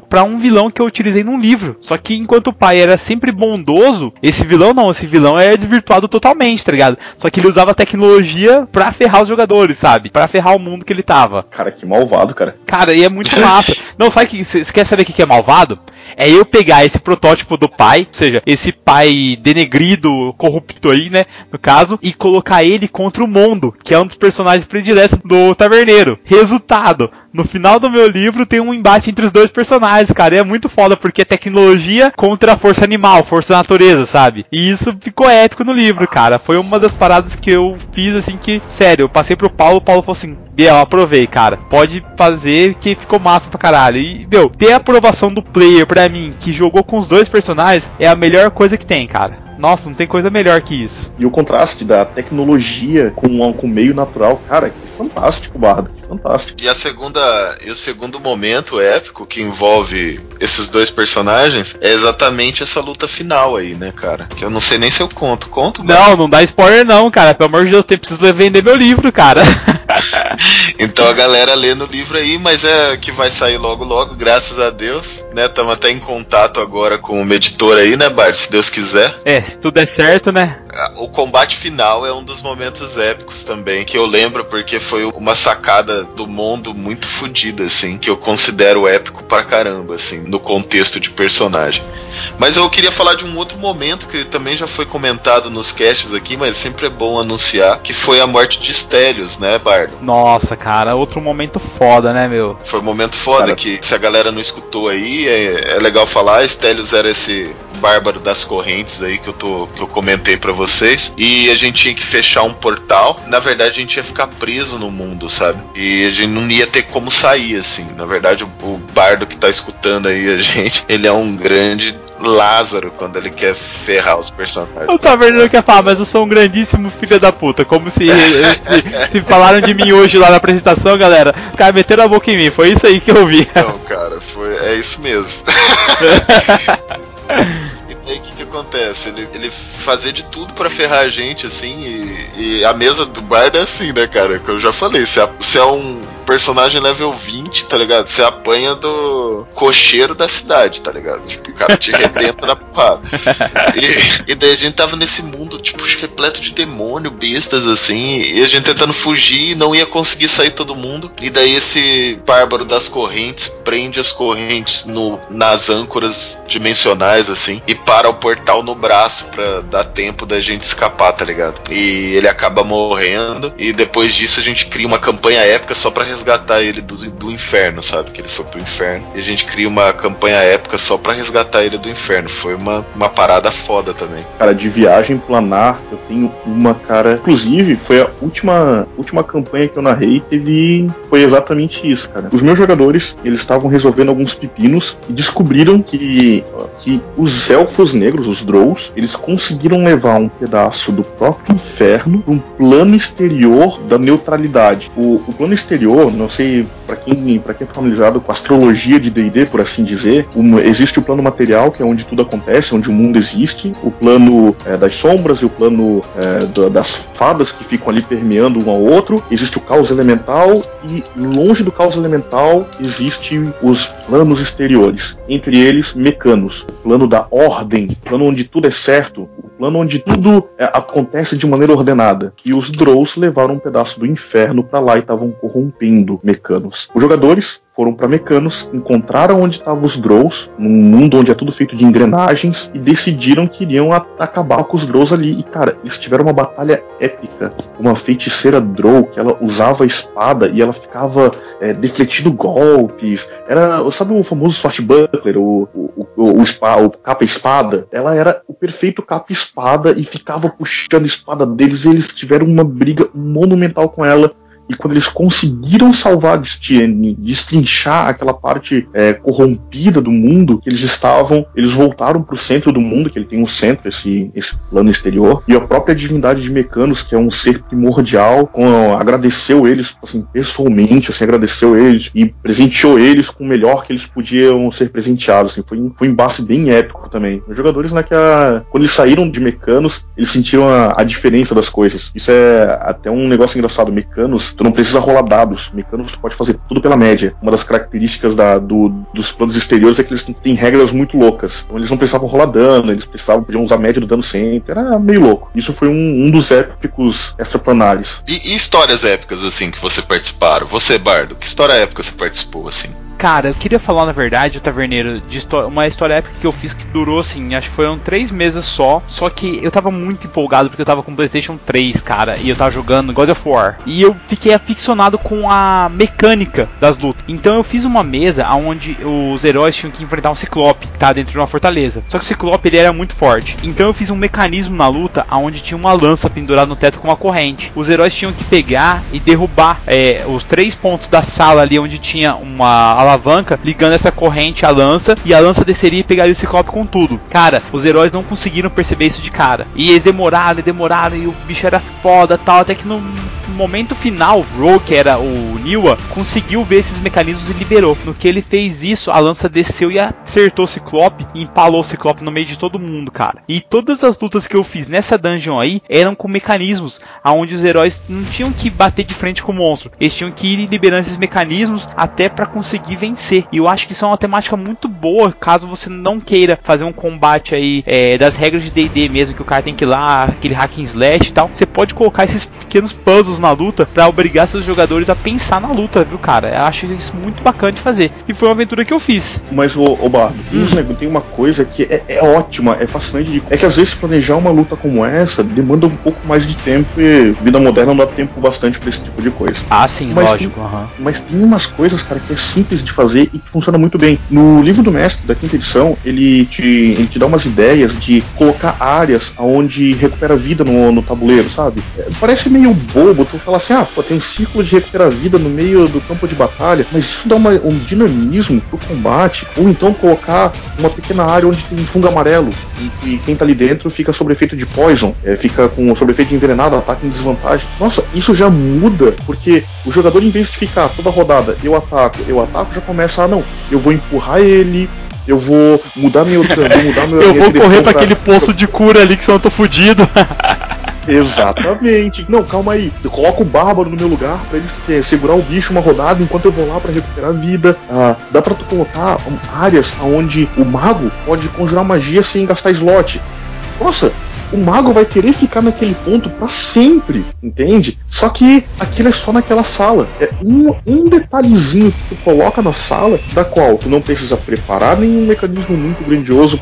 para um vilão que eu utilizei num livro. Só que enquanto o pai era sempre bondoso, esse vilão não, esse vilão é desvirtuado totalmente, tá ligado? Só que ele usava tecnologia pra ferrar os jogadores, sabe? Pra ferrar o mundo que ele tava. Cara, que malvado, cara. Cara, e é muito massa. Não, sabe que você quer saber o que é malvado? É eu pegar esse protótipo do pai, ou seja, esse pai denegrido, corrupto aí, né? No caso, e colocar ele contra o Mondo, que é um dos personagens prediletos do Taverneiro. Resultado, no final do meu livro tem um embate entre os dois personagens, cara. E é muito foda, porque é tecnologia contra a força animal, força da natureza, sabe? E isso ficou épico no livro, cara. Foi uma das paradas que eu fiz, assim, que, sério, eu passei pro Paulo, o Paulo falou assim: Biel, aprovei, cara. Pode fazer que ficou massa pra caralho. E, meu, ter a aprovação do player pra mim, que jogou com os dois personagens, é a melhor coisa que tem, cara. Nossa, não tem coisa melhor que isso. E o contraste da tecnologia com, com o meio natural, cara, que fantástico, Bardo. Fantástico. E a segunda e o segundo momento épico que envolve esses dois personagens é exatamente essa luta final aí, né, cara? Que eu não sei nem se eu conto. Conto? Não, não dá spoiler não, cara. Pelo amor de Deus, eu preciso vender meu livro, cara. então a galera lê no livro aí, mas é que vai sair logo logo, graças a Deus, né? Estamos até em contato agora com o editor aí, né, Bart? Se Deus quiser. É, se tudo é certo, né? O combate final é um dos momentos épicos também, que eu lembro porque foi uma sacada do mundo muito fodida, assim, que eu considero épico pra caramba, assim, no contexto de personagem. Mas eu queria falar de um outro momento que também já foi comentado nos casts aqui, mas sempre é bom anunciar, que foi a morte de Stelios, né, Bardo? Nossa, cara, outro momento foda, né, meu? Foi um momento foda cara... que se a galera não escutou aí, é, é legal falar, Stelios era esse bárbaro das correntes aí que eu tô que eu comentei para vocês e a gente tinha que fechar um portal. Na verdade, a gente ia ficar preso no mundo, sabe? E a gente não ia ter como sair assim. Na verdade, o, o bardo que tá escutando aí a gente, ele é um grande Lázaro quando ele quer ferrar os personagens. O Taverneiro quer falar, mas eu sou um grandíssimo filho da puta. Como se, se, se, falaram de mim hoje lá na apresentação, galera. Os caras meteram a boca em mim. Foi isso aí que eu vi. Não, cara, foi, é isso mesmo. E aí o que, que acontece? Ele, ele fazer de tudo para ferrar a gente, assim, e, e, a mesa do bar é assim, né, cara? Que eu já falei, se é, se é um personagem level 20, tá ligado? Você apanha do cocheiro da cidade, tá ligado? Tipo, o cara te arrebenta na porrada. E, e, daí a gente tava nesse mundo, tipo, repleto de demônio, bestas, assim, e a gente tentando fugir não ia conseguir sair todo mundo. E daí esse bárbaro das correntes prende as correntes no, nas âncoras dimensionais, assim, e para o portal no braço pra dar tempo da gente escapar, tá ligado? E ele acaba morrendo, e depois disso a gente cria uma campanha épica só para resgatar ele do, do inferno, sabe? Que ele foi pro inferno. E a gente cria uma campanha épica só para resgatar ele do inferno. Foi uma, uma parada foda também. Cara, de viagem planar, eu tenho uma, cara. Inclusive, foi a última, última campanha que eu narrei, teve. Foi exatamente isso, cara. Os meus jogadores, eles estavam resolvendo alguns pepinos e descobriram que, que os elfos negros, os Drows, eles conseguiram levar um pedaço do próprio inferno para um plano exterior da neutralidade. O, o plano exterior não sei para quem para quem é familiarizado com a astrologia de D&D, por assim dizer, um, existe o plano material, que é onde tudo acontece, onde o mundo existe, o plano é, das sombras e o plano é, da, das fadas que ficam ali permeando um ao outro, existe o caos elemental e longe do caos elemental existem os planos exteriores, entre eles mecanos, o plano da ordem, o plano onde tudo é certo, o plano onde tudo é, acontece de maneira ordenada. E os Drows levaram um pedaço do inferno para lá e estavam corrompendo Mecanos. Os jogadores foram para Mecanos, encontraram onde estavam os Drows, num mundo onde é tudo feito de engrenagens, e decidiram que iriam acabar com os Drows ali. E cara, eles tiveram uma batalha épica. Uma feiticeira Drow que ela usava a espada e ela ficava é, defletindo golpes. Era, sabe o famoso swashbuckler, o, o, o, o, o capa-espada? Ela era o perfeito capa-espada e ficava puxando a espada deles e eles tiveram uma briga monumental com ela. E quando eles conseguiram salvar Destiny, destrinchar aquela parte é, corrompida do mundo que eles estavam, eles voltaram pro centro do mundo, que ele tem um centro, esse, esse plano exterior, e a própria divindade de Mecanos, que é um ser primordial, com- agradeceu eles, assim, pessoalmente, assim, agradeceu eles e presenteou eles com o melhor que eles podiam ser presenteados, assim, foi, foi um embate bem épico também. Os jogadores, né, a- quando eles saíram de Mecanos, eles sentiram a, a diferença das coisas. Isso é até um negócio engraçado. Mecanos, tu não precisa rolar dados. Mecanos, tu pode fazer tudo pela média. Uma das características da- do- dos planos exteriores é que eles têm regras muito loucas. Então eles não precisavam rolar dano, eles precisavam, podiam usar a média do dano sempre. Era meio louco. Isso foi um, um dos épicos extraplanares. E, e histórias épicas, assim, que você participaram? Você, Bardo, que história épica você participou, assim? Cara, eu queria falar, na verdade, o Taverneiro, de uma história épica que eu fiz que durou, assim, acho que foram três meses só. Só que eu tava muito empolgado porque eu tava com o PlayStation 3, cara, e eu tava jogando God of War. E eu fiquei aficionado com a mecânica das lutas. Então eu fiz uma mesa onde os heróis tinham que enfrentar um Ciclope, tá dentro de uma fortaleza. Só que o Ciclope ele era muito forte. Então eu fiz um mecanismo na luta onde tinha uma lança pendurada no teto com uma corrente. Os heróis tinham que pegar e derrubar é, os três pontos da sala ali onde tinha uma alavanca ligando essa corrente à lança e a lança desceria e pegaria o Ciclope com tudo. Cara, os heróis não conseguiram perceber isso de cara. E eles demoraram e demoraram e o bicho era foda tal, até que no momento final, o Ro, que era o Niwa, conseguiu ver esses mecanismos e liberou. No que ele fez isso, a lança desceu e acertou o Ciclope e empalou o Ciclope no meio de todo mundo, cara. E todas as lutas que eu fiz nessa dungeon aí eram com mecanismos, aonde os heróis não tinham que bater de frente com o monstro, eles tinham que ir liberando esses mecanismos até pra conseguir vencer. E eu acho que isso é uma temática muito boa, caso você não queira fazer um combate aí é, das regras de D&D mesmo, que o cara tem que ir lá, aquele hack and slash e tal. Você pode colocar esses pequenos puzzles na luta pra obrigar seus jogadores a pensar na luta, viu, cara? Eu acho isso muito bacana de fazer. E foi uma aventura que eu fiz. Mas, ô, ô Bardo, tem nego- tem uma coisa que é, é ótima, é fascinante. de- É que às vezes planejar uma luta como essa demanda um pouco mais de tempo e vida moderna não dá tempo bastante pra esse tipo de coisa. Ah, sim, Mas lógico. aham. Mas tem umas coisas, cara, que é simples de fazer e que funciona muito bem. No livro do mestre, da quinta edição, ele te, ele te dá umas ideias de colocar áreas onde recupera vida no, no tabuleiro, sabe? É, parece meio bobo tu falar assim, ah, pô, tem um ciclo de recuperar vida no meio do campo de batalha, mas isso dá uma- um dinamismo pro combate. Ou então colocar uma pequena área onde tem fungo amarelo e que quem tá ali dentro fica sob efeito de poison, é, fica com sob efeito de envenenado, ataque em desvantagem. Nossa, isso já muda, porque o jogador, em vez de ficar toda rodada, eu ataco, eu ataco, já começa, ah não, eu vou empurrar ele, eu vou mudar meu. vou mudar meu Eu vou correr pra pra- aquele poço de cura ali que senão eu tô fudido. Exatamente. Não, calma aí. Eu coloco o Bárbaro no meu lugar pra ele eh, segurar o bicho uma rodada enquanto eu vou lá pra recuperar a vida. Ah, dá pra tu colocar áreas onde o mago pode conjurar magia sem gastar slot. Nossa, o mago vai querer ficar naquele ponto pra sempre, entende? Só que aquilo é só naquela sala. É um, um detalhezinho que tu coloca na sala, da qual tu não precisa preparar nenhum mecanismo muito grandioso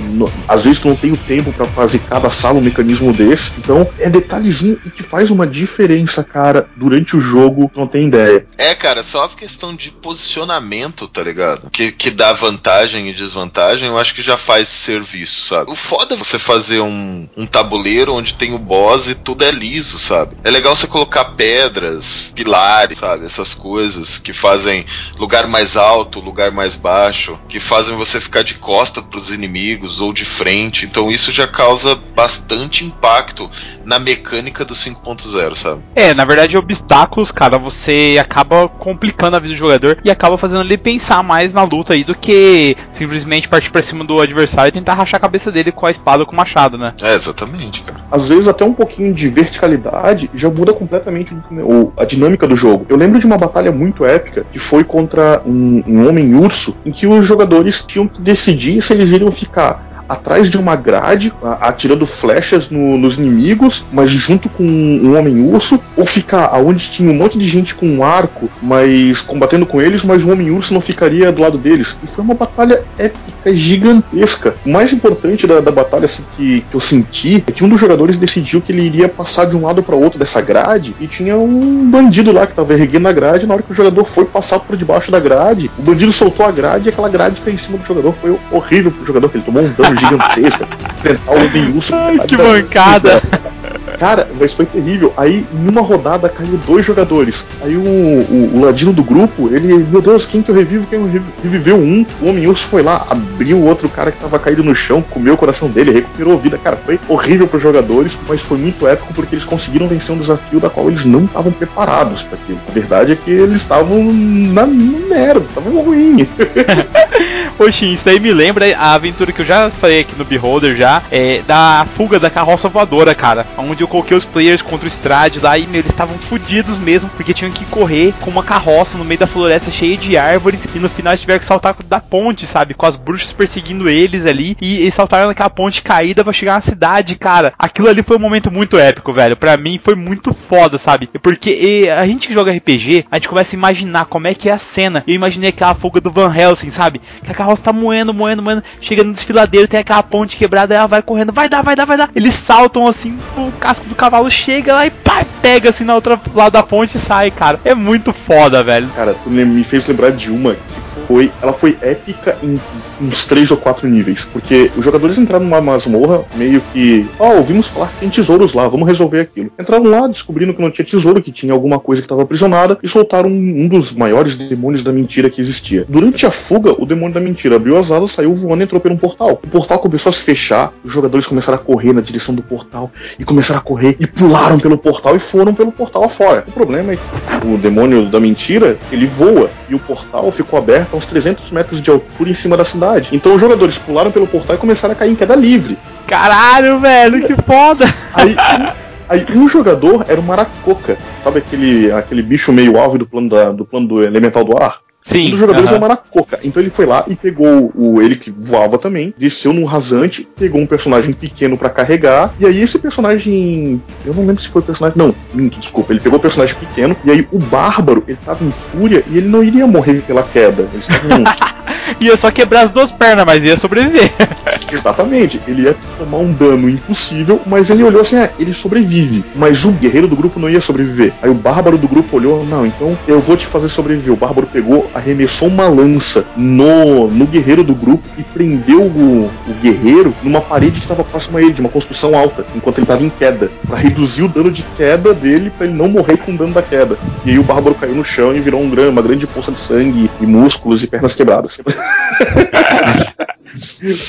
no- às vezes tu não tem o tempo pra fazer cada sala um mecanismo desse. Então é detalhezinho e que faz uma diferença, cara, durante o jogo, não tem ideia. É, cara, só a questão de posicionamento, tá ligado? Que, que dá vantagem e desvantagem, eu acho que já faz serviço, sabe? O foda é você fazer um, um tabuleiro onde tem o boss e tudo é liso, sabe? É legal você colocar pedras, pilares, sabe? Essas coisas que fazem lugar mais alto, lugar mais baixo, que fazem você ficar de costa pros inimigos ou de frente. Então isso já causa bastante impacto na mecânica do 5.0, sabe? É, na verdade, obstáculos, cara, você acaba complicando a vida do jogador e acaba fazendo ele pensar mais na luta aí do que simplesmente partir pra cima do adversário e tentar rachar a cabeça dele com a espada ou com o machado, né? É, exatamente, cara. às vezes até um pouquinho de verticalidade já muda completamente o- a dinâmica do jogo. Eu lembro de uma batalha muito épica que foi contra um, um homem urso, em que os jogadores tinham que decidir se eles iriam ficar atrás de uma grade, atirando flechas no- nos inimigos, mas junto com um homem-urso, ou ficar aonde tinha um monte de gente com um arco, mas combatendo com eles, mas o homem-urso não ficaria do lado deles. E foi uma batalha épica, gigantesca. O mais importante da, da batalha assim, que, que eu senti é que um dos jogadores decidiu que ele iria passar de um lado para outro dessa grade e tinha um bandido lá que tava erguendo a grade. Na hora que o jogador foi passar por debaixo da grade, o bandido soltou a grade e aquela grade caiu em cima do jogador. Foi horrível pro jogador, porque ele tomou um dano gigantesco. Enfrentar o homem-urso. Ai, que mancada. Cara, mas foi terrível. Aí, em uma rodada, caiu dois jogadores. Aí o, o, o ladino do grupo, ele, meu Deus, quem que eu revivo? Quem reviveu um? O Homem-Urso foi lá, abriu o outro cara que tava caído no chão, comeu o coração dele, recuperou a vida. Cara, foi horrível pros jogadores, mas foi muito épico porque eles conseguiram vencer um desafio da qual eles não estavam preparados para aquilo. A verdade é que eles estavam na, merda, estavam ruim. Oxi, isso aí me lembra a aventura que eu já falei aqui no Beholder já, é, da fuga da carroça voadora, cara. Onde eu coloquei os players contra o Strade lá e meu, eles estavam fodidos mesmo, porque tinham que correr com uma carroça no meio da floresta cheia de árvores e no final eles tiveram que saltar da ponte, sabe? Com as bruxas perseguindo eles ali e eles saltaram naquela ponte caída pra chegar na cidade, cara. Aquilo ali foi um momento muito épico, velho. Pra mim foi muito foda, sabe? Porque a gente que joga RPG, a gente começa a imaginar como é que é a cena. Eu imaginei aquela fuga do Van Helsing, sabe? Que a carroça tá moendo, moendo, moendo. Chega no desfiladeiro, tem aquela ponte quebrada, ela vai correndo, vai dar, vai dar, vai dar. Eles saltam assim, o casco do cavalo chega lá e pá, pega assim na outra lado da ponte e sai, cara. É muito foda, velho. Cara, tu me fez lembrar de uma que foi. Ela foi épica em uns três ou quatro níveis. Porque os jogadores entraram numa masmorra, meio que. Ó, ouvimos falar que tem tesouros lá, vamos resolver aquilo. Entraram lá, descobrindo que não tinha tesouro, que tinha alguma coisa que estava aprisionada, e soltaram um, dos maiores demônios da mentira que existia. Durante a fuga, o demônio da mentira abriu as asas, saiu voando e entrou por um portal. O portal começou a se fechar, os jogadores começaram a correr na direção do portal, e começaram a correr, e pularam pelo portal e foram pelo portal afora. O problema é que o demônio da mentira, ele voa, e o portal ficou aberto uns 300 metros de altura em cima da cidade. Então os jogadores pularam pelo portal e começaram a cair em queda livre. Caralho, velho, que foda. Aí, aí um jogador era o Maracoca, sabe aquele, aquele bicho meio alvo do plano, da- do plano do elemental do ar? Sim. Um dos jogadores aham. é o Maracoca. Então ele foi lá e pegou o ele que voava também, desceu num rasante, pegou um personagem pequeno pra carregar, e aí esse personagem. Eu não lembro se foi o personagem. Não, minto, desculpa. Ele pegou o personagem pequeno, e aí o Bárbaro, ele tava em fúria e ele não iria morrer pela queda. Eles estavam. Ia só quebrar as duas pernas, mas ia sobreviver. Exatamente, ele ia tomar um dano impossível, mas ele olhou assim: é, ele sobrevive, mas o guerreiro do grupo não ia sobreviver. Aí o bárbaro do grupo olhou: não, então eu vou te fazer sobreviver. O bárbaro pegou, arremessou uma lança no, no guerreiro do grupo e prendeu o, o guerreiro numa parede que estava próxima a ele, de uma construção alta, enquanto ele estava em queda, Pra reduzir o dano de queda dele, pra ele não morrer com o dano da queda. E aí o bárbaro caiu no chão e virou um gran- uma grande poça de sangue e músculos e pernas quebradas.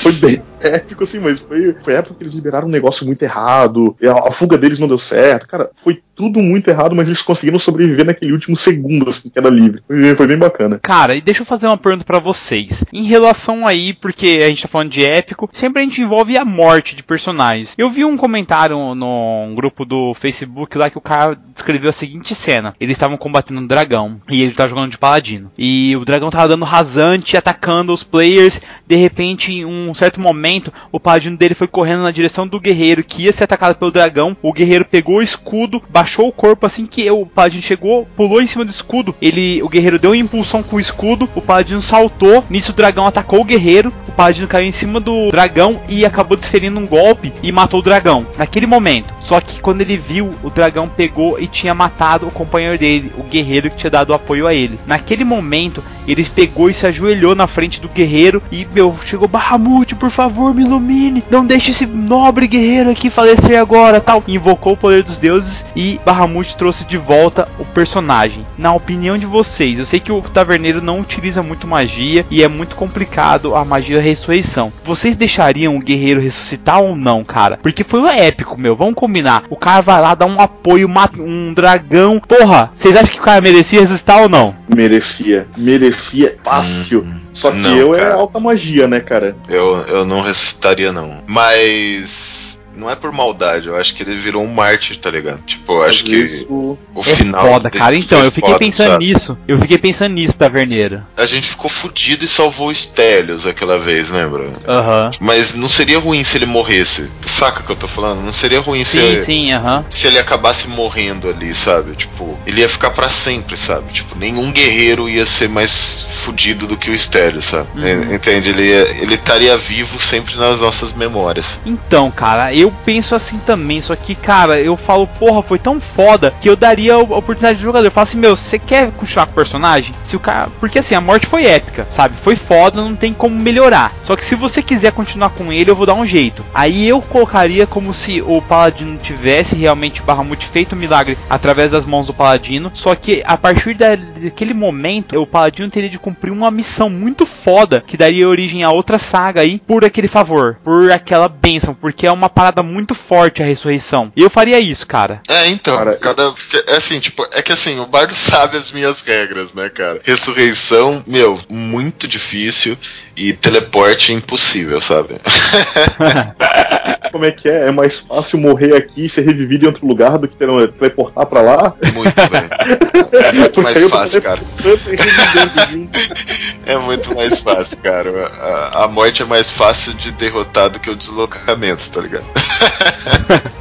foi bem épico, assim, mas foi, foi época que eles liberaram um negócio muito errado, a, a fuga deles não deu certo. Cara, foi tudo muito errado, mas eles conseguiram sobreviver naquele último segundo, assim, que era livre. Foi, foi bem bacana. Cara, e deixa eu fazer uma pergunta pra vocês. Em relação aí, porque a gente tá falando de épico, sempre a gente envolve a morte de personagens. Eu vi um comentário num grupo do Facebook lá que o cara descreveu a seguinte cena: eles estavam combatendo um dragão e ele tava jogando de paladino. E o dragão tava dando rasante, atacando os players. De repente, em um certo momento, o paladino dele foi correndo na direção do guerreiro que ia ser atacado pelo dragão. O guerreiro pegou o escudo, baixou o corpo assim que o paladino chegou, pulou em cima do escudo. Ele, o guerreiro deu uma impulsão com o escudo, o paladino saltou. Nisso o dragão atacou o guerreiro. O paladino caiu em cima do dragão e acabou desferindo um golpe e matou o dragão. Naquele momento. Só que quando ele viu, o dragão pegou e tinha matado o companheiro dele, o guerreiro que tinha dado apoio a ele. Naquele momento, ele pegou e se ajoelhou na frente do guerreiro e, chegou Bahamut, por favor, me ilumine. Não deixe esse nobre guerreiro aqui falecer agora, tal. Invocou o poder dos deuses e Bahamut trouxe de volta o personagem. Na opinião de vocês, eu sei que o taverneiro não utiliza muito magia e é muito complicado a magia da ressurreição. Vocês deixariam o guerreiro ressuscitar ou não, cara? Porque foi um épico, meu. Vamos combinar. O cara vai lá dar um apoio, mata um dragão. Porra, vocês acham que o cara merecia ressuscitar ou não? Merecia, merecia fácil. Só que Não, eu é cara. alta magia, né, cara? Eu, eu não ressuscitaria, não. Mas. Não é por maldade, eu acho que ele virou um mártir, tá ligado? Tipo, eu acho que o É final. foda, cara. Então, eu fiquei foda, pensando sabe? nisso. Eu fiquei pensando nisso, Taverneiro. A gente ficou fudido e salvou o Stelios aquela vez, lembra? Aham. Mas não seria ruim se ele morresse. Saca o que eu tô falando? Não seria ruim se, Sim, sim, aham. se ele acabasse morrendo ali, sabe? Tipo, ele ia ficar pra sempre, sabe? Tipo, nenhum guerreiro ia ser mais fudido do que o Stelios, sabe? Uhum. En- Entende? Ele ia- ele estaria vivo sempre nas nossas memórias. Então, cara, eu penso assim também, só que, cara, eu falo, porra, foi tão foda que eu daria a oportunidade do jogador. Eu falo assim, meu, você quer continuar com o personagem? Se o cara. Porque assim, a morte foi épica, sabe? Foi foda, não tem como melhorar. Só que se você quiser continuar com ele, eu vou dar um jeito. Aí eu colocaria como se o Paladino tivesse realmente Bahamut feito um milagre através das mãos do Paladino. Só que a partir da- daquele momento, o Paladino teria de cumprir uma missão muito foda que daria origem a outra saga aí por aquele favor, por aquela bênção, porque é uma parada muito forte a ressurreição. E eu faria isso, cara. É, então, Cara, cada. É assim, tipo, é que assim, o bardo sabe as minhas regras, né, cara? Ressurreição, meu, muito difícil e teleporte impossível, sabe? Como é que é? É mais fácil morrer aqui e ser revivido em outro lugar do que tele- teleportar pra lá? Muito, velho. É muito mais fácil, cara. junto. É muito mais fácil, cara. A, a morte é mais fácil de derrotar do que o deslocamento, tá ligado?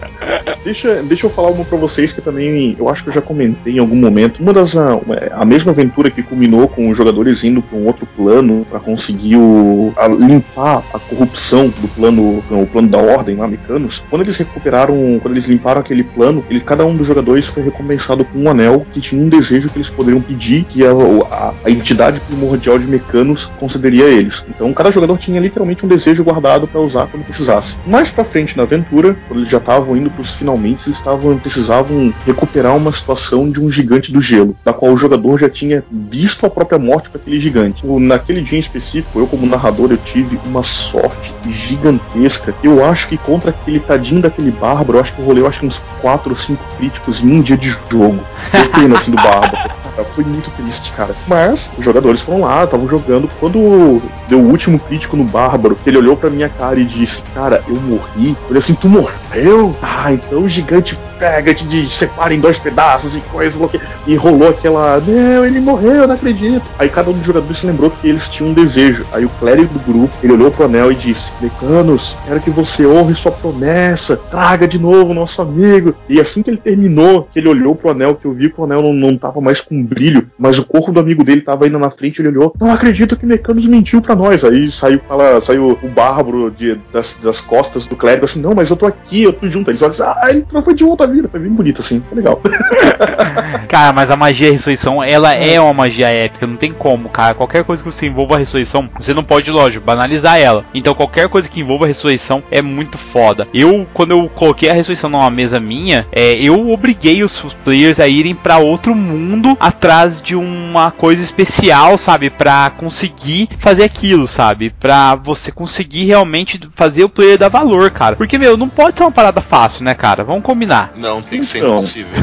Deixa, deixa eu falar uma pra vocês que também eu acho que eu já comentei em algum momento. Uma das. A, a mesma aventura que culminou com os jogadores indo pra um outro plano pra conseguir o, a limpar a corrupção do plano, o plano da ordem lá, Mecanos. Quando eles recuperaram, quando eles limparam aquele plano, ele, cada um dos jogadores foi recompensado com um anel que tinha um desejo que eles poderiam pedir que a, a, a entidade primordial de Mecanos concederia a eles. Então cada jogador tinha literalmente um desejo guardado pra usar quando precisasse. Mais pra frente na aventura, quando eles já estavam indo pros finalmente, eles estavam precisavam recuperar uma situação de um gigante do gelo, da qual o jogador já tinha visto a própria morte para aquele gigante. Naquele dia em específico, eu como narrador, eu tive uma sorte gigantesca. Eu acho que contra aquele tadinho daquele bárbaro, eu acho que eu rolei eu acho uns 4 ou 5 críticos em um dia de jogo. Eu pena assim do bárbaro. Foi muito triste, cara. Mas os jogadores foram lá, estavam jogando. Quando deu o último crítico no Bárbaro, ele olhou pra minha cara e disse: Cara, eu morri. Falei assim: Tu morreu? Ah, então o gigante pega, te separa em dois pedaços e coisa louca. E rolou aquela: Meu, ele morreu, eu não acredito. Aí cada um dos jogadores se lembrou que eles tinham um desejo. Aí o clérigo do grupo, ele olhou pro anel e disse: Mecanos, quero que você honre sua promessa. Traga de novo o nosso amigo. E assim que ele terminou, que ele olhou pro anel, que eu vi que o anel não, não tava mais com brilho, mas o corpo do amigo dele tava indo na frente, ele olhou, não acredito que Mecanos mentiu pra nós. Aí saiu, fala, saiu o bárbaro de- das, das costas do clérigo assim, não, mas eu tô aqui, eu tô junto. Eles olham assim, ah, ele foi de volta à vida. Foi bem bonito assim, foi legal. Cara, mas a magia ressurreição, ela é uma magia épica, não tem como, cara. Qualquer coisa que você envolva a ressurreição, você não pode, lógico, banalizar ela. Então qualquer coisa que envolva a ressurreição é muito foda. Eu, quando eu coloquei a ressurreição numa mesa minha, é, eu obriguei os, players a irem pra outro mundo atrás de uma coisa especial, sabe? Pra conseguir fazer aquilo, sabe? Pra você conseguir realmente fazer o player dar valor, cara. Porque, meu, não pode ser uma parada fácil, né, cara? Vamos combinar. Não, tem que ser Então. impossível.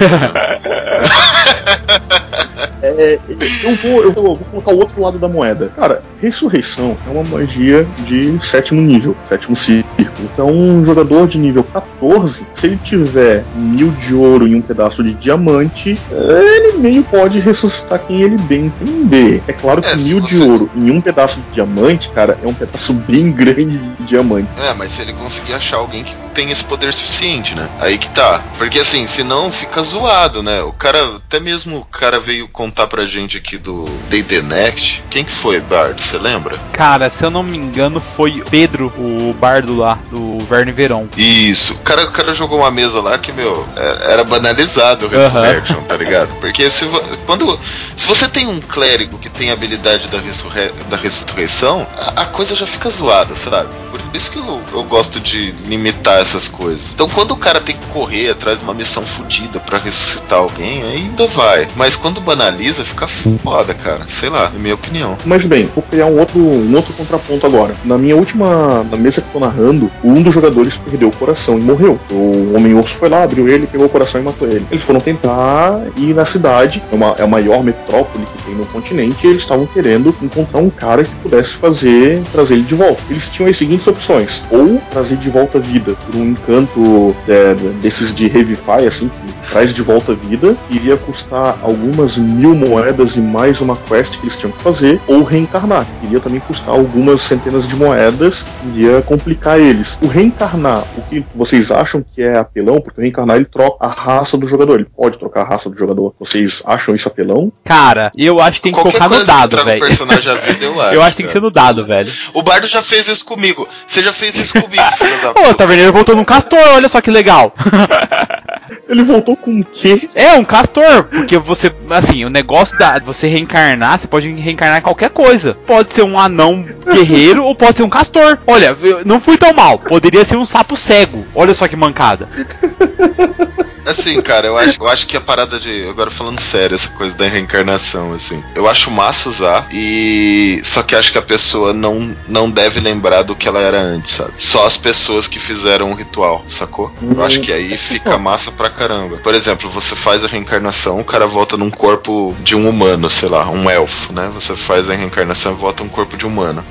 É, eu, vou, eu vou, vou colocar o outro lado da moeda. Cara, ressurreição é uma magia de sétimo nível, sétimo círculo. Então, um jogador de nível 14, se ele tiver mil de ouro e um pedaço de diamante, ele meio pode ressuscitar quem ele bem entender. É claro que É, mil de você- ouro e um pedaço de diamante, cara, é um pedaço bem grande de diamante. É, mas se ele conseguir achar alguém que tem esse poder suficiente, né? Aí que tá. Porque assim, senão fica zoado, né? O cara, até mesmo o cara veio contar pra gente aqui do D&D Next. Quem que foi, Bardo? Você lembra? Cara, se eu não me engano, foi Pedro, o bardo lá, do Verne Verão. Isso. O cara, o cara jogou uma mesa lá que, meu, é- era banalizado o Resurrection, tá ligado? Porque se, quando, se você tem um clérigo que tem a habilidade da, ressurre, da ressurreição, a, a coisa já fica zoada, sabe? Por isso que eu, eu gosto de limitar essas coisas. Então quando o cara tem que correr atrás de uma missão fodida pra ressuscitar alguém, ainda vai. Mas quando banaliza, fica foda, cara. Sei lá, na minha opinião. Mas bem, vou criar um outro, um outro contraponto agora. Na minha última na mesa que eu tô narrando, um dos jogadores perdeu o coração e morreu. O Homem-Urso foi lá, abriu ele, pegou o coração e matou ele. Eles foram tentar ir na cidade, é, uma, é a maior metrópole que tem no continente, e eles estavam querendo encontrar um cara que pudesse fazer, trazer ele de volta. Eles tinham as seguintes opções: ou trazer de volta a vida por um encanto é, desses de Revify, assim, que traz de volta a vida, iria custar algumas mil moedas e mais uma quest que eles tinham que fazer, ou reencarnar, que iria também custar algumas centenas de moedas, iria complicar eles. O reencarnar, o que vocês acham que é apelão? Porque o reencarnar ele troca a raça do jogador, ele pode trocar a raça do jogador. Vocês acham isso apelão? Cara, eu acho que tem que Qualquer colocar no dado, velho. personagem à vida, eu acho. Eu acho que tem que ser no dado, velho. O Bardo já fez isso comigo. Você já fez isso comigo, filho da Ô, o puta. Taverneiro voltou num castor, olha só que legal. Ele voltou com o quê? É, um castor, porque você, assim, o negócio da você reencarnar, você pode reencarnar em qualquer coisa. Pode ser um anão guerreiro ou pode ser um castor. Olha, não fui tão mal. Poderia ser um sapo cego. Olha só que mancada. Assim, cara, eu acho, eu acho que a parada de. Agora falando sério, essa coisa da reencarnação, assim. Eu acho massa usar e. Só que acho que a pessoa não, não deve lembrar do que ela era antes, sabe? Só as pessoas que fizeram o ritual, sacou? Eu acho que aí fica massa pra caramba. Por exemplo, você faz a reencarnação, o cara volta num corpo de um humano, sei lá, um elfo, né? Você faz a reencarnação e volta um corpo de humano.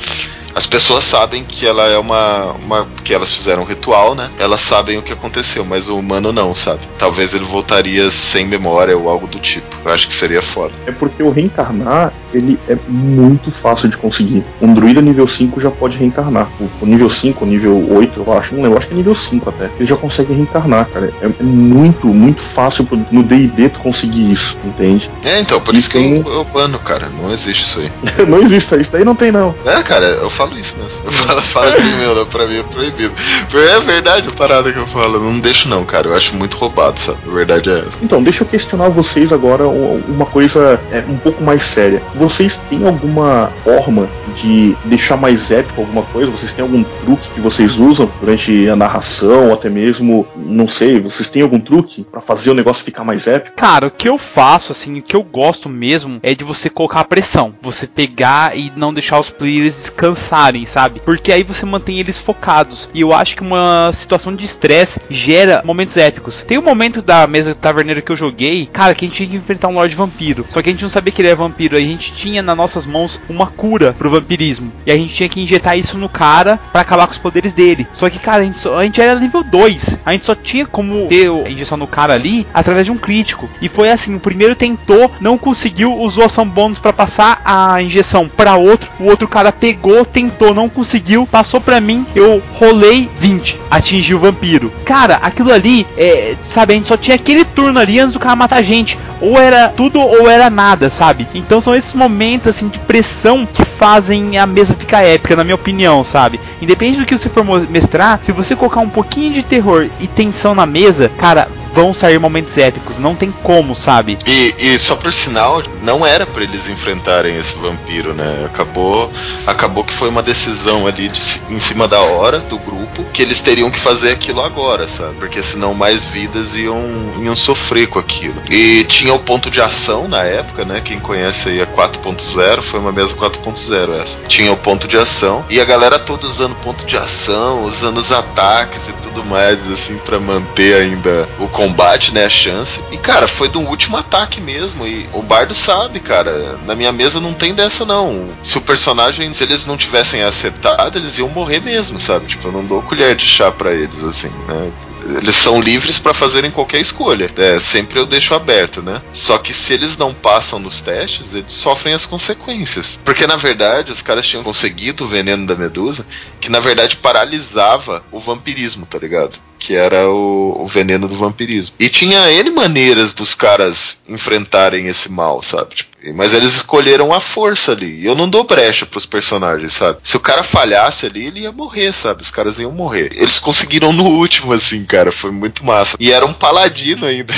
As pessoas sabem que ela é uma, uma. que elas fizeram um ritual, né? Elas sabem o que aconteceu, mas o humano não, sabe? Talvez ele voltaria sem memória ou algo do tipo. Eu acho que seria foda. É porque o reencarnar, ele é muito fácil de conseguir. Um druida nível 5 já pode reencarnar. O, nível 5, o nível 8, eu acho, não lembro, acho que é nível 5 até. Ele já consegue reencarnar, cara. É, é muito, muito fácil pro- no D&D tu conseguir isso, entende? É, então, por E isso que tem- eu, eu bano, cara. Não existe isso aí. não existe, isso daí não tem não. É, cara, eu falo isso mesmo. Eu falo, falo que meu, não, pra mim é proibido. É verdade a parada que eu falo. Eu não deixo não, cara. Eu acho muito roubado, sabe? A verdade é essa. Então, deixa eu questionar vocês agora uma coisa é, um pouco mais séria. Vocês têm alguma forma de deixar mais épico alguma coisa? Vocês têm algum truque que vocês usam durante a narração, ou até mesmo, não sei, vocês têm algum truque pra fazer o negócio ficar mais épico? Cara, o que eu faço, assim, o que eu gosto mesmo é de você colocar a pressão. Você pegar e não deixar os players descansarem, sabe? Porque aí você mantém eles focados. E eu acho que uma situação de estresse gera momentos épicos. Tem um momento da mesa do taverneiro que eu joguei, cara, que a gente tinha que enfrentar um Lorde Vampiro. Só que a gente não sabia que ele era vampiro. A gente tinha nas nossas mãos uma cura pro vampirismo. E a gente tinha que injetar isso no cara pra acabar com os poderes dele. Só que, cara, a gente, só- a gente era nível 2. A gente só tinha como ter a injeção no cara ali através de um crítico. E foi assim: o primeiro tentou, não conseguiu, usou ação bônus pra passar a injeção pra outro. O outro cara pegou, tentou, não conseguiu, passou pra mim. Eu rolei 20, atingi o vampiro. Cara, aquilo ali, é, sabe, a gente só tinha aquele turno ali antes do cara matar a gente. Ou era tudo ou era nada, sabe? Então são esses momentos assim de pressão que fazem a mesa ficar épica, na minha opinião, sabe? Independente do que você for mestrar, se você colocar um pouquinho de terror e tensão na mesa, cara, vão sair momentos épicos, não tem como, sabe? E, e só por sinal, não era pra eles enfrentarem esse vampiro, né? Acabou, acabou que foi uma decisão ali de em cima da hora do grupo que eles teriam que fazer aquilo agora, sabe? Porque senão mais vidas iam, iam sofrer com aquilo. E tinha o ponto de ação na época, né? Quem conhece aí a 4.0, foi uma mesa 4.0 essa. Tinha o ponto de ação e a galera toda usando ponto de ação, usando os ataques e tudo mais, assim, pra manter ainda o combate, né? A chance. E, cara, foi do último ataque mesmo. E o Bardo sabe, cara. Na minha mesa não tem dessa, não. Se o personagem, se eles não tivessem acertado, eles iam morrer mesmo, sabe? Tipo, eu não dou colher de chá pra eles, assim, né? Eles são livres pra fazerem qualquer escolha. É, sempre eu deixo aberto, né? Só que se eles não passam nos testes, eles sofrem as consequências. Porque na verdade os caras tinham conseguido o veneno da medusa, que na verdade paralisava o vampirismo, tá ligado? Que era o, o veneno do vampirismo. E tinha N maneiras dos caras enfrentarem esse mal, sabe? Tipo, mas eles escolheram a força ali. E eu não dou brecha pros personagens, sabe? Se o cara falhasse ali, ele ia morrer, sabe? Os caras iam morrer. Eles conseguiram no último, assim, cara. Foi muito massa. E era um paladino ainda.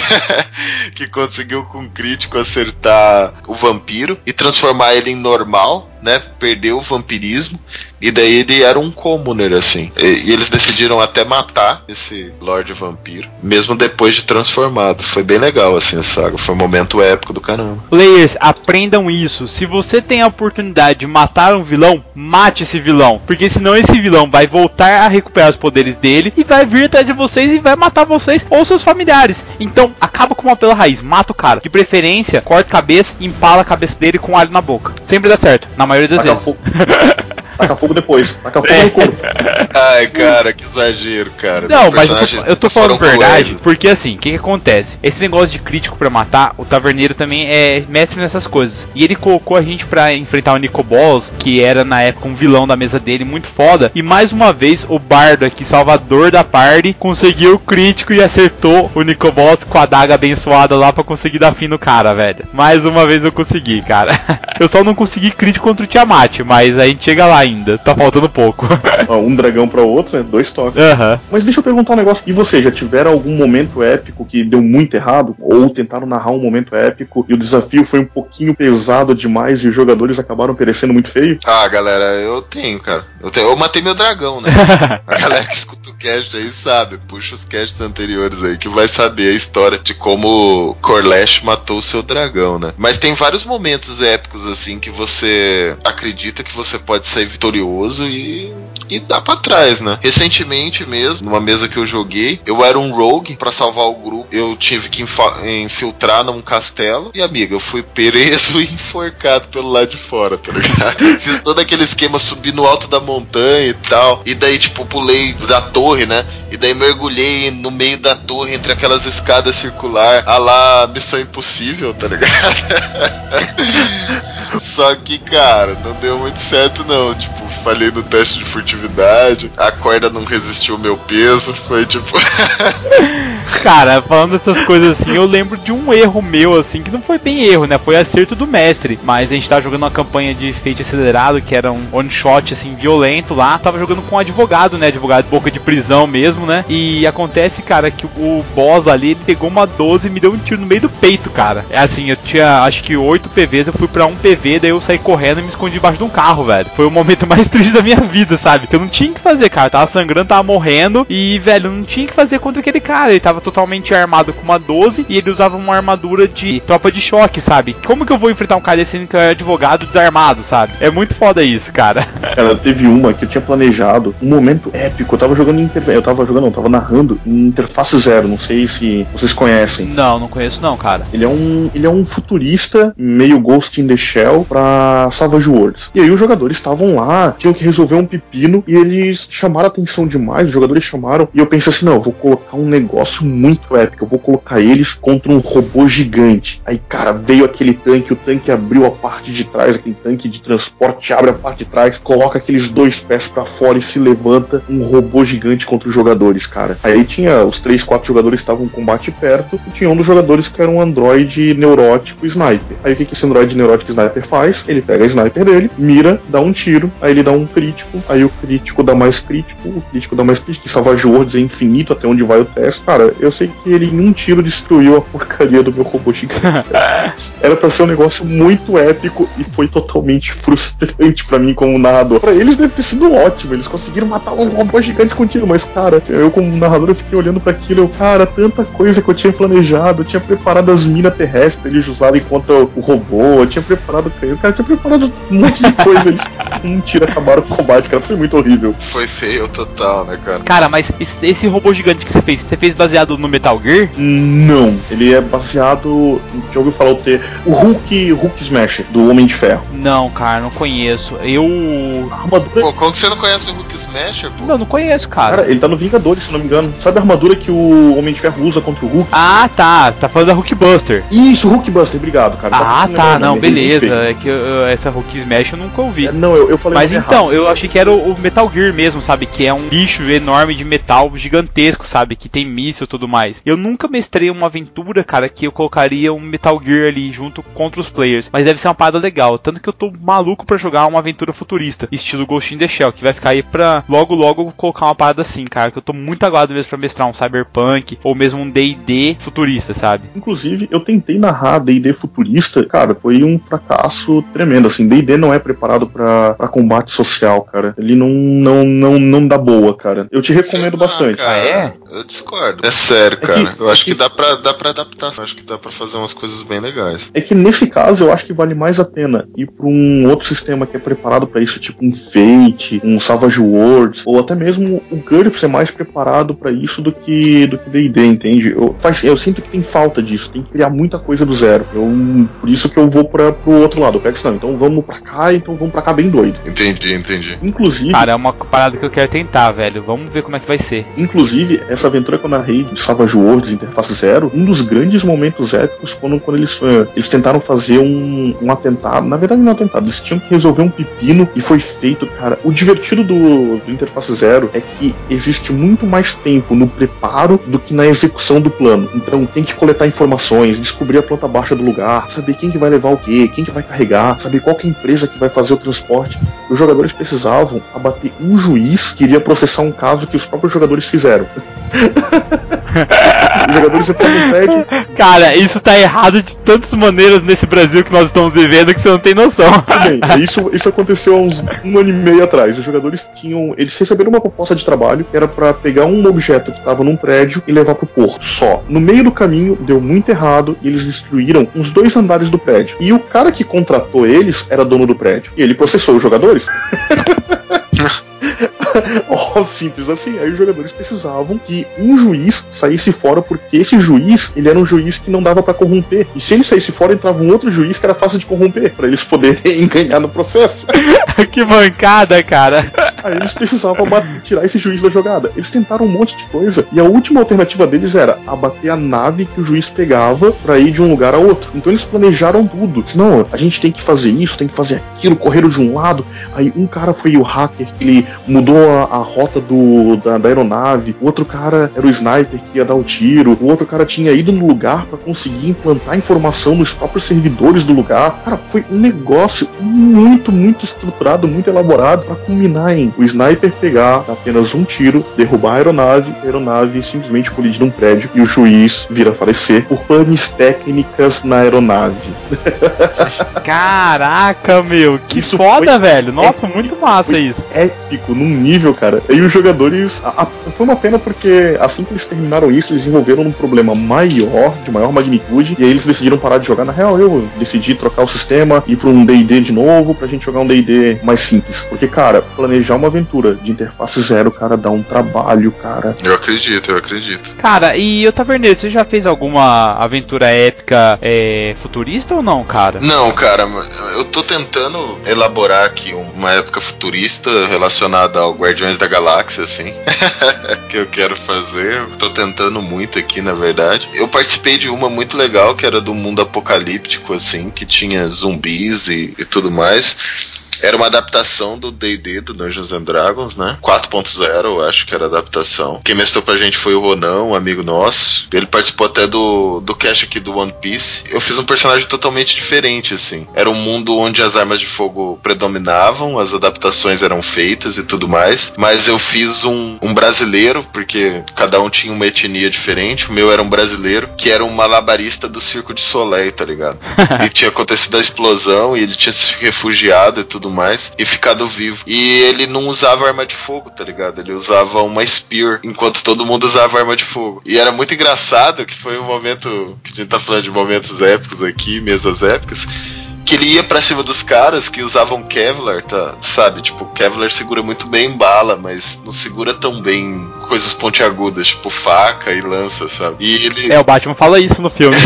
que conseguiu com um crítico acertar o vampiro e transformar ele em normal, né? Perdeu o vampirismo. E daí ele era um commoner, assim. E, e eles decidiram até matar esse Lorde Vampiro, mesmo depois de transformado. Foi bem legal, assim, a saga. Foi um momento épico do caramba. Players, aprendam isso. Se você tem a oportunidade de matar um vilão, mate esse vilão. Porque senão esse vilão vai voltar a recuperar os poderes dele e vai vir atrás de vocês e vai matar vocês ou seus familiares. Então, acaba com uma pela raiz, mata o cara. De preferência, corta a cabeça e empala a cabeça dele com alho na boca. Sempre dá certo, na maioria das Taca vezes. Taca fogo depois. Taca fogo no corpo. Ai, cara, que exagero, cara. Não, mas eu tô, eu tô falando verdade, cruéis. porque assim, o que, que acontece? Esse negócio de crítico pra matar, o Taverneiro também é mestre nessas coisas. E ele colocou a gente pra enfrentar o Nico Balls, que era na época um vilão da mesa dele, muito foda. E mais uma vez, o Bardo aqui, salvador da party, conseguiu o crítico e acertou o Nico Balls com a daga abençoada lá pra conseguir dar fim no cara, velho. Mais uma vez eu consegui, cara. Eu só não consegui crítico contra o Tiamat, mas a gente chega lá ainda. Tá faltando pouco. Um dragão pra outro, é dois toques. Aham. Mas deixa eu perguntar um negócio. E você, já tiveram algum momento épico que deu muito errado? Ou tentaram narrar um momento épico e o desafio foi um pouquinho pesado demais e os jogadores acabaram perecendo muito feio? Ah, galera, eu tenho, cara. Eu, tenho, eu matei meu dragão, né? a galera que escuta o cast aí sabe. Puxa os casts anteriores aí que vai saber a história de como Corlash matou o seu dragão, né? Mas tem vários momentos épicos assim que você acredita que você pode sair vitorioso e, e dá pra trás, né? Recentemente mesmo, numa mesa que eu joguei, eu era um rogue pra salvar o grupo. Eu tive que infiltrar num castelo e, amiga, eu fui preso e enforcado pelo lado de fora, tá ligado? Fiz todo aquele esquema, subi no alto da montanha e tal. E daí, tipo, pulei da torre, né? E daí mergulhei no meio da torre entre aquelas escadas circular, a lá Missão Impossível, tá ligado? Só que, cara, não deu muito certo não. Tipo, falhei no teste de furtividade, a corda não resistiu ao meu peso, foi tipo. Cara, falando dessas coisas assim, eu lembro de um erro meu, assim, que não foi bem erro, né? Foi acerto do mestre. Mas a gente tava jogando uma campanha de feito acelerado, que era um one shot, assim, violento lá. Tava jogando com um advogado, né? Advogado boca de prisão mesmo, né? E acontece, cara, que o boss ali, ele pegou uma 12 e me deu um tiro no meio do peito, cara. É assim, eu tinha acho que 8 PVs, eu fui pra 1 PV, daí eu saí correndo e me escondi debaixo de um carro, velho. Foi o momento mais triste da minha vida, sabe? Que eu não tinha o que fazer, cara. Eu tava sangrando, tava morrendo. E, velho, eu não tinha o que fazer contra aquele cara. Ele tava totalmente armado com uma 12 e ele usava uma armadura de tropa de choque, sabe? Como que eu vou enfrentar um cara desse que é advogado desarmado, sabe? É muito foda isso, cara. Cara, teve uma que eu tinha planejado, um momento épico. Eu tava jogando em inter... Eu tava jogando, não, eu tava narrando em Interface Zero. Não sei se vocês conhecem. Não, não conheço não, cara. Ele é um, ele é um futurista, meio Ghost in the Shell, pra Savage Worlds. E aí os jogadores estavam lá, tinham que resolver um pepino, e eles chamaram a atenção demais, os jogadores chamaram, e eu pensei assim, não, eu vou colocar um negócio muito épico, eu vou colocar eles contra um robô gigante. Aí, cara, veio aquele tanque, o tanque abriu a parte de trás, aquele tanque de transporte abre a parte de trás, coloca aqueles dois pés pra fora e se levanta um robô gigante contra os jogadores, cara. Aí tinha os três, quatro jogadores estavam em combate perto, e tinha um dos jogadores que era um androide neurótico sniper. Aí o que, que esse androide neurótico sniper faz? Ele pega a sniper dele, mira, dá um tiro, aí ele dá um crítico, aí o crítico dá mais crítico, o crítico dá mais crítico, e Savage é infinito até onde vai o teste. Cara, eu sei que ele em um tiro destruiu a porcaria do meu robô. Era pra ser um negócio muito épico e foi totalmente frustrante pra mim como narrador. Pra eles deve ter sido ótimo, eles conseguiram matar um robô gigante com tiro, mas cara, eu como narrador eu fiquei olhando pra aquilo, eu, cara, tanta coisa que eu tinha planejado, eu tinha preparado as minas terrestres eles usarem contra o robô, eu tinha preparado, o cara tinha preparado um monte de coisa, eles com um tiro acabaram com o combate, cara, foi muito horrível. Foi feio total, né, cara? Cara, mas esse, esse robô gigante que você fez, você fez baseado no Metal Gear? Não, ele é baseado. Já ouviu falar o ter o Hulk, Hulk Smasher, do Homem de Ferro. Não, cara, não conheço. Eu. Armadura. Pô, como que você não conhece o Hulk Smasher, pô? Não, não conheço, cara. Cara, ele tá no Vingadores, se não me engano. Sabe a armadura que o Homem de Ferro usa contra o Hulk? Ah, tá. Você tá falando da Hulkbuster. Isso, Hulk Buster, obrigado, cara. Ah, Só que tá, eu não, beleza. É que eu- essa Hulk Smash eu nunca ouvi. É, Não, eu, eu falei Mas então, errado. eu achei que era o o Metal Gear mesmo, sabe? Que é um bicho enorme de metal gigantesco, sabe? Que tem míssil e tudo mais. Eu nunca mestrei uma aventura, cara, que eu colocaria um Metal Gear ali junto contra os players. Mas deve ser uma parada legal. Tanto que eu tô maluco pra jogar uma aventura futurista, estilo Ghost in the Shell, que vai ficar aí pra logo logo colocar uma parada assim, cara. Que eu tô muito aguado mesmo pra mestrar um Cyberpunk ou mesmo um DD futurista, sabe? Inclusive, eu tentei narrar D&D futurista, cara, foi um fracasso tremendo, assim, D&D não é preparado pra combate social, cara, ele não, não, não, não dá boa, cara. Eu te recomendo lá, bastante. cara. Ah, é? Eu discordo. É sério, que- cara. eu é acho que, que- dá, pra, dá pra adaptar. Eu acho que dá pra fazer umas coisas bem legais. É que nesse caso eu acho que vale mais a pena ir pra um outro sistema que é preparado pra isso, tipo um Fate, um Savage Worlds, ou até mesmo o GURPS é mais preparado pra isso do que do que D&D, entende? Eu, faz, eu sinto que tem falta disso, tem que criar muita coisa do zero. Eu, por isso que eu vou para pro outro lado. Eu pego não, então vamos pra cá, então vamos pra cá bem doido. Entendi, entendi. Inclusive, Cara, é uma parada que eu quero tentar, velho. Vamos ver como é que vai ser. Inclusive, essa aventura que eu narrei de Savage Worlds Interface Zero, um dos grandes momentos épicos foram quando eles, eh, eles tentaram fazer um, um atentado. Na verdade, não um atentado, eles tinham que resolver um pepino e foi feito, cara. O divertido do, do Interface Zero é que existe muito mais tempo no preparo do que na execução do plano. Então, tem que coletar informações, descobrir a planta baixa do lugar, saber quem que vai levar o quê, quem que vai carregar, saber qual que é a empresa que vai fazer o transporte. Os jogadores precisavam abater um juiz que iria processar um caso que os próprios jogadores fizeram. Os jogadores no prédio. Cara, isso tá errado de tantas maneiras nesse Brasil que nós estamos vivendo que você não tem noção. Bem, isso, isso aconteceu há uns um ano e meio atrás. Os jogadores tinham. Eles receberam uma proposta de trabalho que era pra pegar um objeto que estava num prédio e levar pro porto. Só. No meio do caminho, deu muito errado e eles destruíram uns dois andares do prédio. E o cara que contratou eles era dono do prédio. E ele processou os jogadores. Ó, simples assim. Aí os jogadores precisavam que um juiz saísse fora, porque esse juiz, ele era um juiz que não dava pra corromper. E se ele saísse fora, entrava um outro juiz que era fácil de corromper, pra eles poderem ganhar no processo. que mancada, cara. Aí eles precisavam tirar esse juiz da jogada. Eles tentaram um monte de coisa. E a última alternativa deles era abater a nave que o juiz pegava pra ir de um lugar a outro. Então eles planejaram tudo. Não, a gente tem que fazer isso, tem que fazer aquilo, correram de um lado. Aí um cara foi o hacker, que ele mudou a, a rota do, da, da aeronave. O outro cara era o sniper que ia dar o tiro. O outro cara tinha ido no lugar pra conseguir implantar informação nos próprios servidores do lugar. Cara, foi um negócio muito, muito estruturado, muito elaborado pra culminar em o sniper pegar apenas um tiro, derrubar a aeronave, a aeronave simplesmente colidir num prédio e o juiz vir a falecer por panes técnicas na aeronave. Caraca, meu, que Isso foda, velho. Nossa, épico. muito massa isso. Épico, num nível, cara. E os jogadores. a- a- foi uma pena porque assim que eles terminaram isso, eles envolveram num problema maior, de maior magnitude, e aí eles decidiram parar de jogar. Na real, eu decidi trocar o sistema, ir pra um DD de novo, pra gente jogar um DD mais simples. Porque, cara, planejar uma aventura de interface zero, cara, dá um trabalho, cara. Eu acredito, eu acredito. Cara, e o Taverneiro, você já fez alguma aventura épica é, futurista ou não, cara? Não, cara, eu tô tentando elaborar aqui uma época futurista relacionada ao Guardiões da Galáxia, assim. que eu quero fazer. Tô tentando muito aqui, na verdade. Eu participei de uma muito legal, que era do mundo apocalíptico, assim, que tinha zumbis e, e tudo mais. Era uma adaptação do D&D, do Dungeons and Dragons, né? 4.0, eu acho que era a adaptação. Quem mestrou pra gente foi o Ronan, um amigo nosso. Ele participou até do, do cast aqui do One Piece. Eu fiz um personagem totalmente diferente, assim. Era um mundo onde as armas de fogo predominavam, as adaptações eram feitas e tudo mais. Mas eu fiz um, um brasileiro, porque cada um tinha uma etnia diferente. O meu era um brasileiro, que era um malabarista do Circo de Soleil, tá ligado? e tinha acontecido a explosão e ele tinha se refugiado e tudo mais e ficado vivo. E ele não usava arma de fogo, tá ligado? Ele usava uma spear, enquanto todo mundo usava arma de fogo. E era muito engraçado que foi um momento que a gente tá falando de momentos épicos aqui, mesas épicas. Que ele ia pra cima dos caras que usavam Kevlar, tá? Sabe? Tipo, Kevlar segura muito bem bala, mas não segura tão bem coisas pontiagudas, tipo faca e lança, sabe? E ele. É, o Batman fala isso no filme.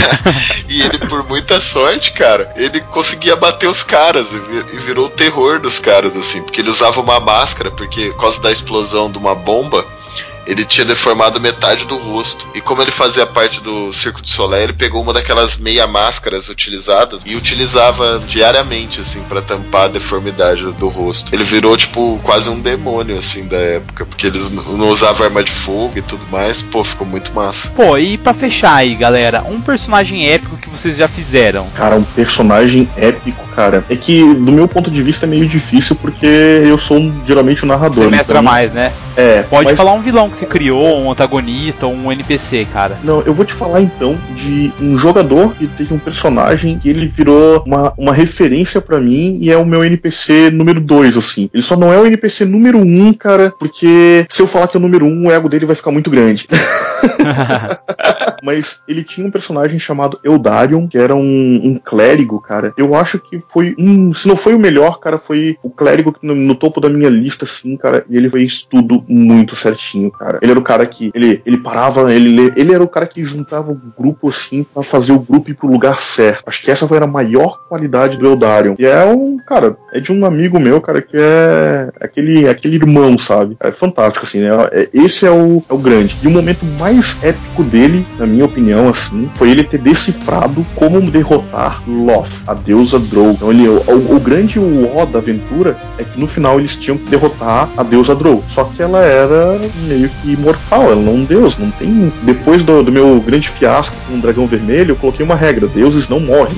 E ele, por muita sorte, cara, ele conseguia bater os caras e, e virou o terror dos caras, assim, porque ele usava uma máscara, porque por causa da explosão de uma bomba. Ele tinha deformado metade do rosto. E como ele fazia parte do Circo de Soleil, ele pegou uma daquelas meia máscaras utilizadas e utilizava diariamente, assim, pra tampar a deformidade do rosto. Ele virou, tipo, quase um demônio, assim, da época, porque eles não usavam arma de fogo e tudo mais. Pô, ficou muito massa. Pô, e pra fechar aí, galera, um personagem épico que vocês já fizeram? Cara, um personagem épico, cara. É que, do meu ponto de vista, é meio difícil porque eu sou um, geralmente o narrador. Você então- mais, né? É, Pode mas- falar um vilão que você criou, um antagonista, um NPC, cara. Não, eu vou te falar então de um jogador que teve um personagem que ele virou uma, uma referência pra mim e é o meu NPC número 2, assim. Ele só não é o NPC número 1, um, cara, porque se eu falar que é o número 1, um, o ego dele vai ficar muito grande. Mas ele tinha um personagem chamado Eudarion, que era um, um clérigo, cara. Eu acho que foi um. Se não foi o melhor, cara, foi o clérigo no, no topo da minha lista, assim, cara. E ele fez tudo muito certinho, cara. Ele era o cara que. Ele, ele parava, ele, ele era o cara que juntava o grupo, assim, pra fazer o grupo ir pro lugar certo. Acho que essa foi a maior qualidade do Eudarion. E é um. Cara, é de um amigo meu, cara, que é aquele, aquele irmão, sabe? É fantástico, assim, né? É- Esse é o, é o grande. E o momento mais épico dele, na minha opinião, assim, foi ele ter decifrado como derrotar Loth, a deusa Drow. Então ele, o, o grande ó da aventura é que no final eles tinham que derrotar a deusa Drow. Só que ela era meio que imortal, ela não é um deus, não tem. Depois do, do meu grande fiasco com o dragão vermelho, eu coloquei uma regra: deuses não morrem.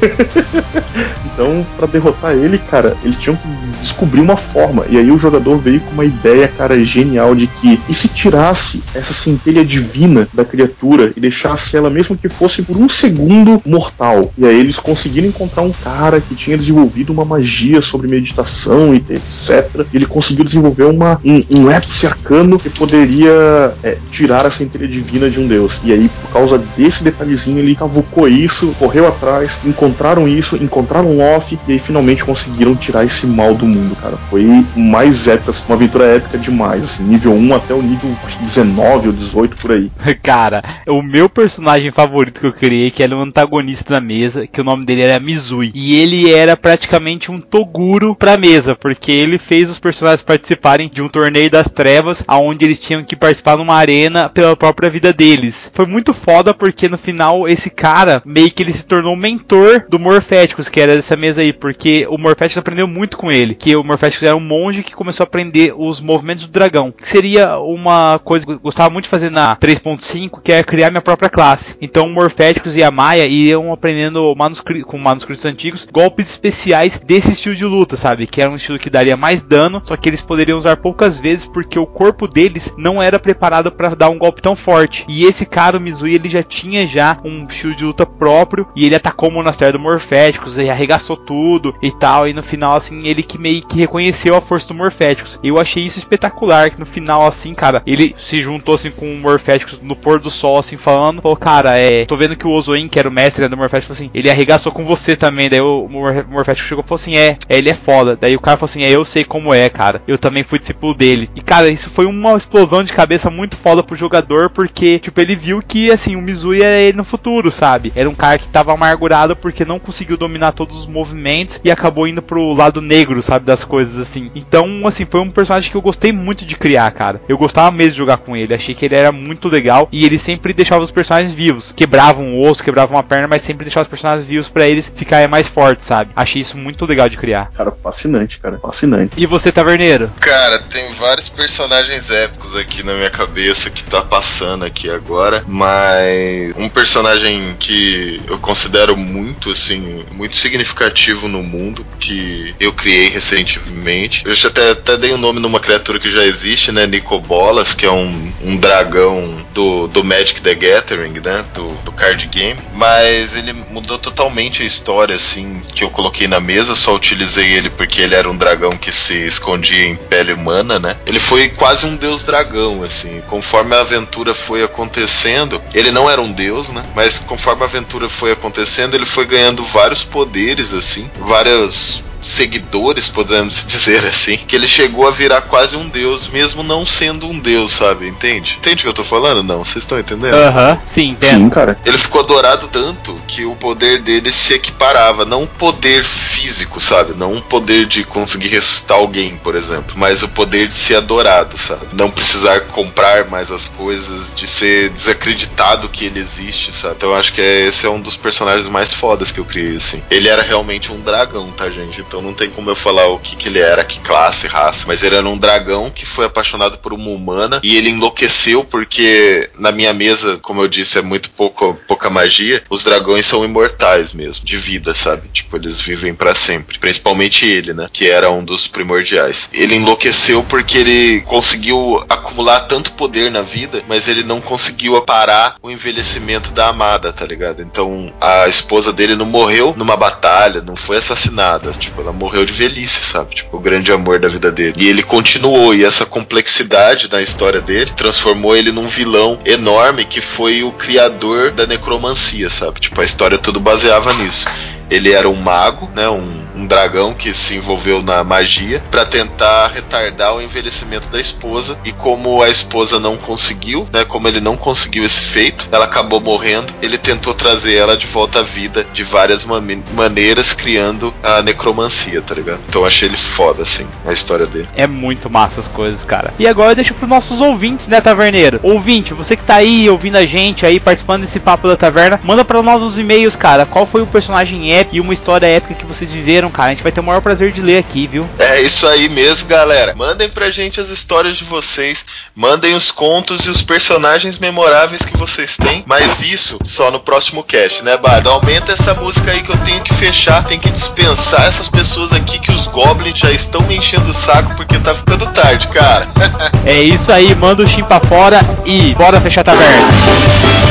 Então, pra derrotar ele, cara, eles tinham que descobrir uma forma. E aí o jogador veio com uma ideia, cara, genial de que e se tirasse essa centelha divina da criatura deixasse ela mesmo que fosse por um segundo mortal. E aí eles conseguiram encontrar um cara que tinha desenvolvido uma magia sobre meditação e etc. E ele conseguiu desenvolver uma, um, um épice arcano que poderia é, tirar a centelha divina de um deus. E aí, por causa desse detalhezinho, ele cavucou isso, correu atrás, encontraram isso, encontraram off e aí finalmente conseguiram tirar esse mal do mundo, cara. Foi mais épica, uma aventura épica demais, assim, nível 1 até o nível acho que 19 ou 18 por aí. Cara, o meu personagem favorito que eu criei, que era um antagonista da mesa, que o nome dele era Mizui. E ele era praticamente um Toguro pra mesa, porque ele fez os personagens participarem de um torneio das trevas, aonde eles tinham que participar numa arena pela própria vida deles. Foi muito foda porque no final esse cara meio que ele se tornou mentor do Morféticos, que era dessa mesa aí, porque o Morféticos aprendeu muito com ele, que o Morféticos era um monge que começou a aprender os movimentos do dragão, que seria uma coisa que eu gostava muito de fazer na 3.5, que é criar minha própria classe. Então Morféticos e a Maia iam aprendendo manuscri com manuscritos antigos golpes especiais desse estilo de luta, sabe? Que era um estilo que daria mais dano, só que eles poderiam usar poucas vezes porque o corpo deles não era preparado para dar um golpe tão forte. E esse cara, o Mizui, ele já tinha já um estilo de luta próprio e ele atacou o monastério do Morféticos e arregaçou tudo e tal. E no final, assim, ele que meio que reconheceu a força do Morféticos. Eu achei isso espetacular, que no final, assim, cara, ele se juntou assim com o Morféticos no pôr do sol, assim, falando, falou, cara, é. Tô vendo que o Ozoin, que era o mestre né, do Morféticos, falou assim, ele arregaçou com você também. Daí o Mor- Morféticos chegou e falou assim, é, é, ele é foda. Daí o cara falou assim, é, eu sei como é, cara. Eu também fui discípulo dele. E, cara, isso foi uma explosão de cabeça muito foda pro jogador, porque, tipo, ele viu que, assim, o Mizui era ele no futuro, sabe? Era um cara que tava amargurado porque não conseguiu dominar todos os movimentos e acabou indo pro lado negro, sabe, das coisas, assim. Então, assim, foi um personagem que eu gostei muito de criar, cara. Eu gostava mesmo de jogar com ele, achei que ele era muito legal e ele sempre deixava os personagens vivos. Quebrava um osso, quebrava uma perna, mas sempre deixava os personagens vivos pra eles ficarem mais fortes, sabe? Achei isso muito legal de criar. Cara, fascinante, cara, fascinante. E você, Taverneiro? Cara, tem vários personagens épicos aqui na minha cabeça que tá passando aqui agora, mas um personagem que eu considero muito, assim, muito significativo no mundo, que eu criei recentemente. Eu já até, até dei o um nome numa criatura que já existe, né? Nicobolas, que é um, um dragão do, do Magic the Gathering, né? Do, do card game. Mas ele mudou totalmente a história, assim, que eu coloquei na mesa, só utilizei ele porque ele era um dragão que se escondia em pele humana, né? Ele foi quase um deus dragão, assim. Conforme a aventura foi acontecendo, ele não era um deus, né? Mas conforme a aventura foi acontecendo, ele foi ganhando vários poderes, assim, várias seguidores, podemos dizer assim, que ele chegou a virar quase um deus, mesmo não sendo um deus, sabe? Entende? Entende o que eu tô falando? Não, vocês estão entendendo? Aham, sim, entendo. Sim, cara. Ele ficou adorado tanto que o poder dele se equiparava, não um poder físico, sabe? Não um poder de conseguir ressuscitar alguém, por exemplo, mas o poder de ser adorado, sabe? Não precisar comprar mais as coisas, de ser desacreditado que ele existe, sabe? Então eu acho que é- esse é um dos personagens mais fodas que eu criei, assim. Ele era realmente um dragão, tá, gente? Então então não tem como eu falar o que, que ele era, que classe, raça. Mas ele era um dragão que foi apaixonado por uma humana e ele enlouqueceu porque na minha mesa, como eu disse, é muito pouco, pouca magia. Os dragões são imortais mesmo, de vida, sabe? Tipo, eles vivem para sempre. Principalmente ele, né? Que era um dos primordiais. Ele enlouqueceu porque ele conseguiu acumular tanto poder na vida, mas ele não conseguiu parar o envelhecimento da amada, tá ligado? Então a esposa dele não morreu numa batalha, não foi assassinada. Tipo, ela morreu de velhice, sabe? Tipo, o grande amor da vida dele. E ele continuou, e essa complexidade da história dele transformou ele num vilão enorme que foi o criador da necromancia, sabe? Tipo, a história tudo baseava nisso. Ele era um mago, né? Um, um dragão que se envolveu na magia para tentar retardar o envelhecimento da esposa. E como a esposa não conseguiu, né? Como ele não conseguiu esse feito, ela acabou morrendo. Ele tentou trazer ela de volta à vida de várias man maneiras, criando a necromancia, tá ligado? Então achei ele foda, assim, a história dele. É muito massa as coisas, cara. E agora eu deixo pros nossos ouvintes, né, Taverneiro? Ouvinte, você que tá aí ouvindo a gente aí, participando desse papo da taverna, manda para nós os e-mails, cara. Qual foi o personagem épico e uma história épica que vocês viveram, cara? A gente vai ter o maior prazer de ler aqui, viu? É isso aí mesmo, galera. Mandem pra gente as histórias de vocês, mandem os contos e os personagens memoráveis que vocês têm, mas isso só no próximo cast, né, Bardo? Aumenta essa música aí que eu tenho que fechar, tem que dispensar essas pessoas aqui que os goblins já estão me enchendo o saco porque tá ficando tarde, cara. é isso aí, manda o chim pra fora e bora fechar a taverna.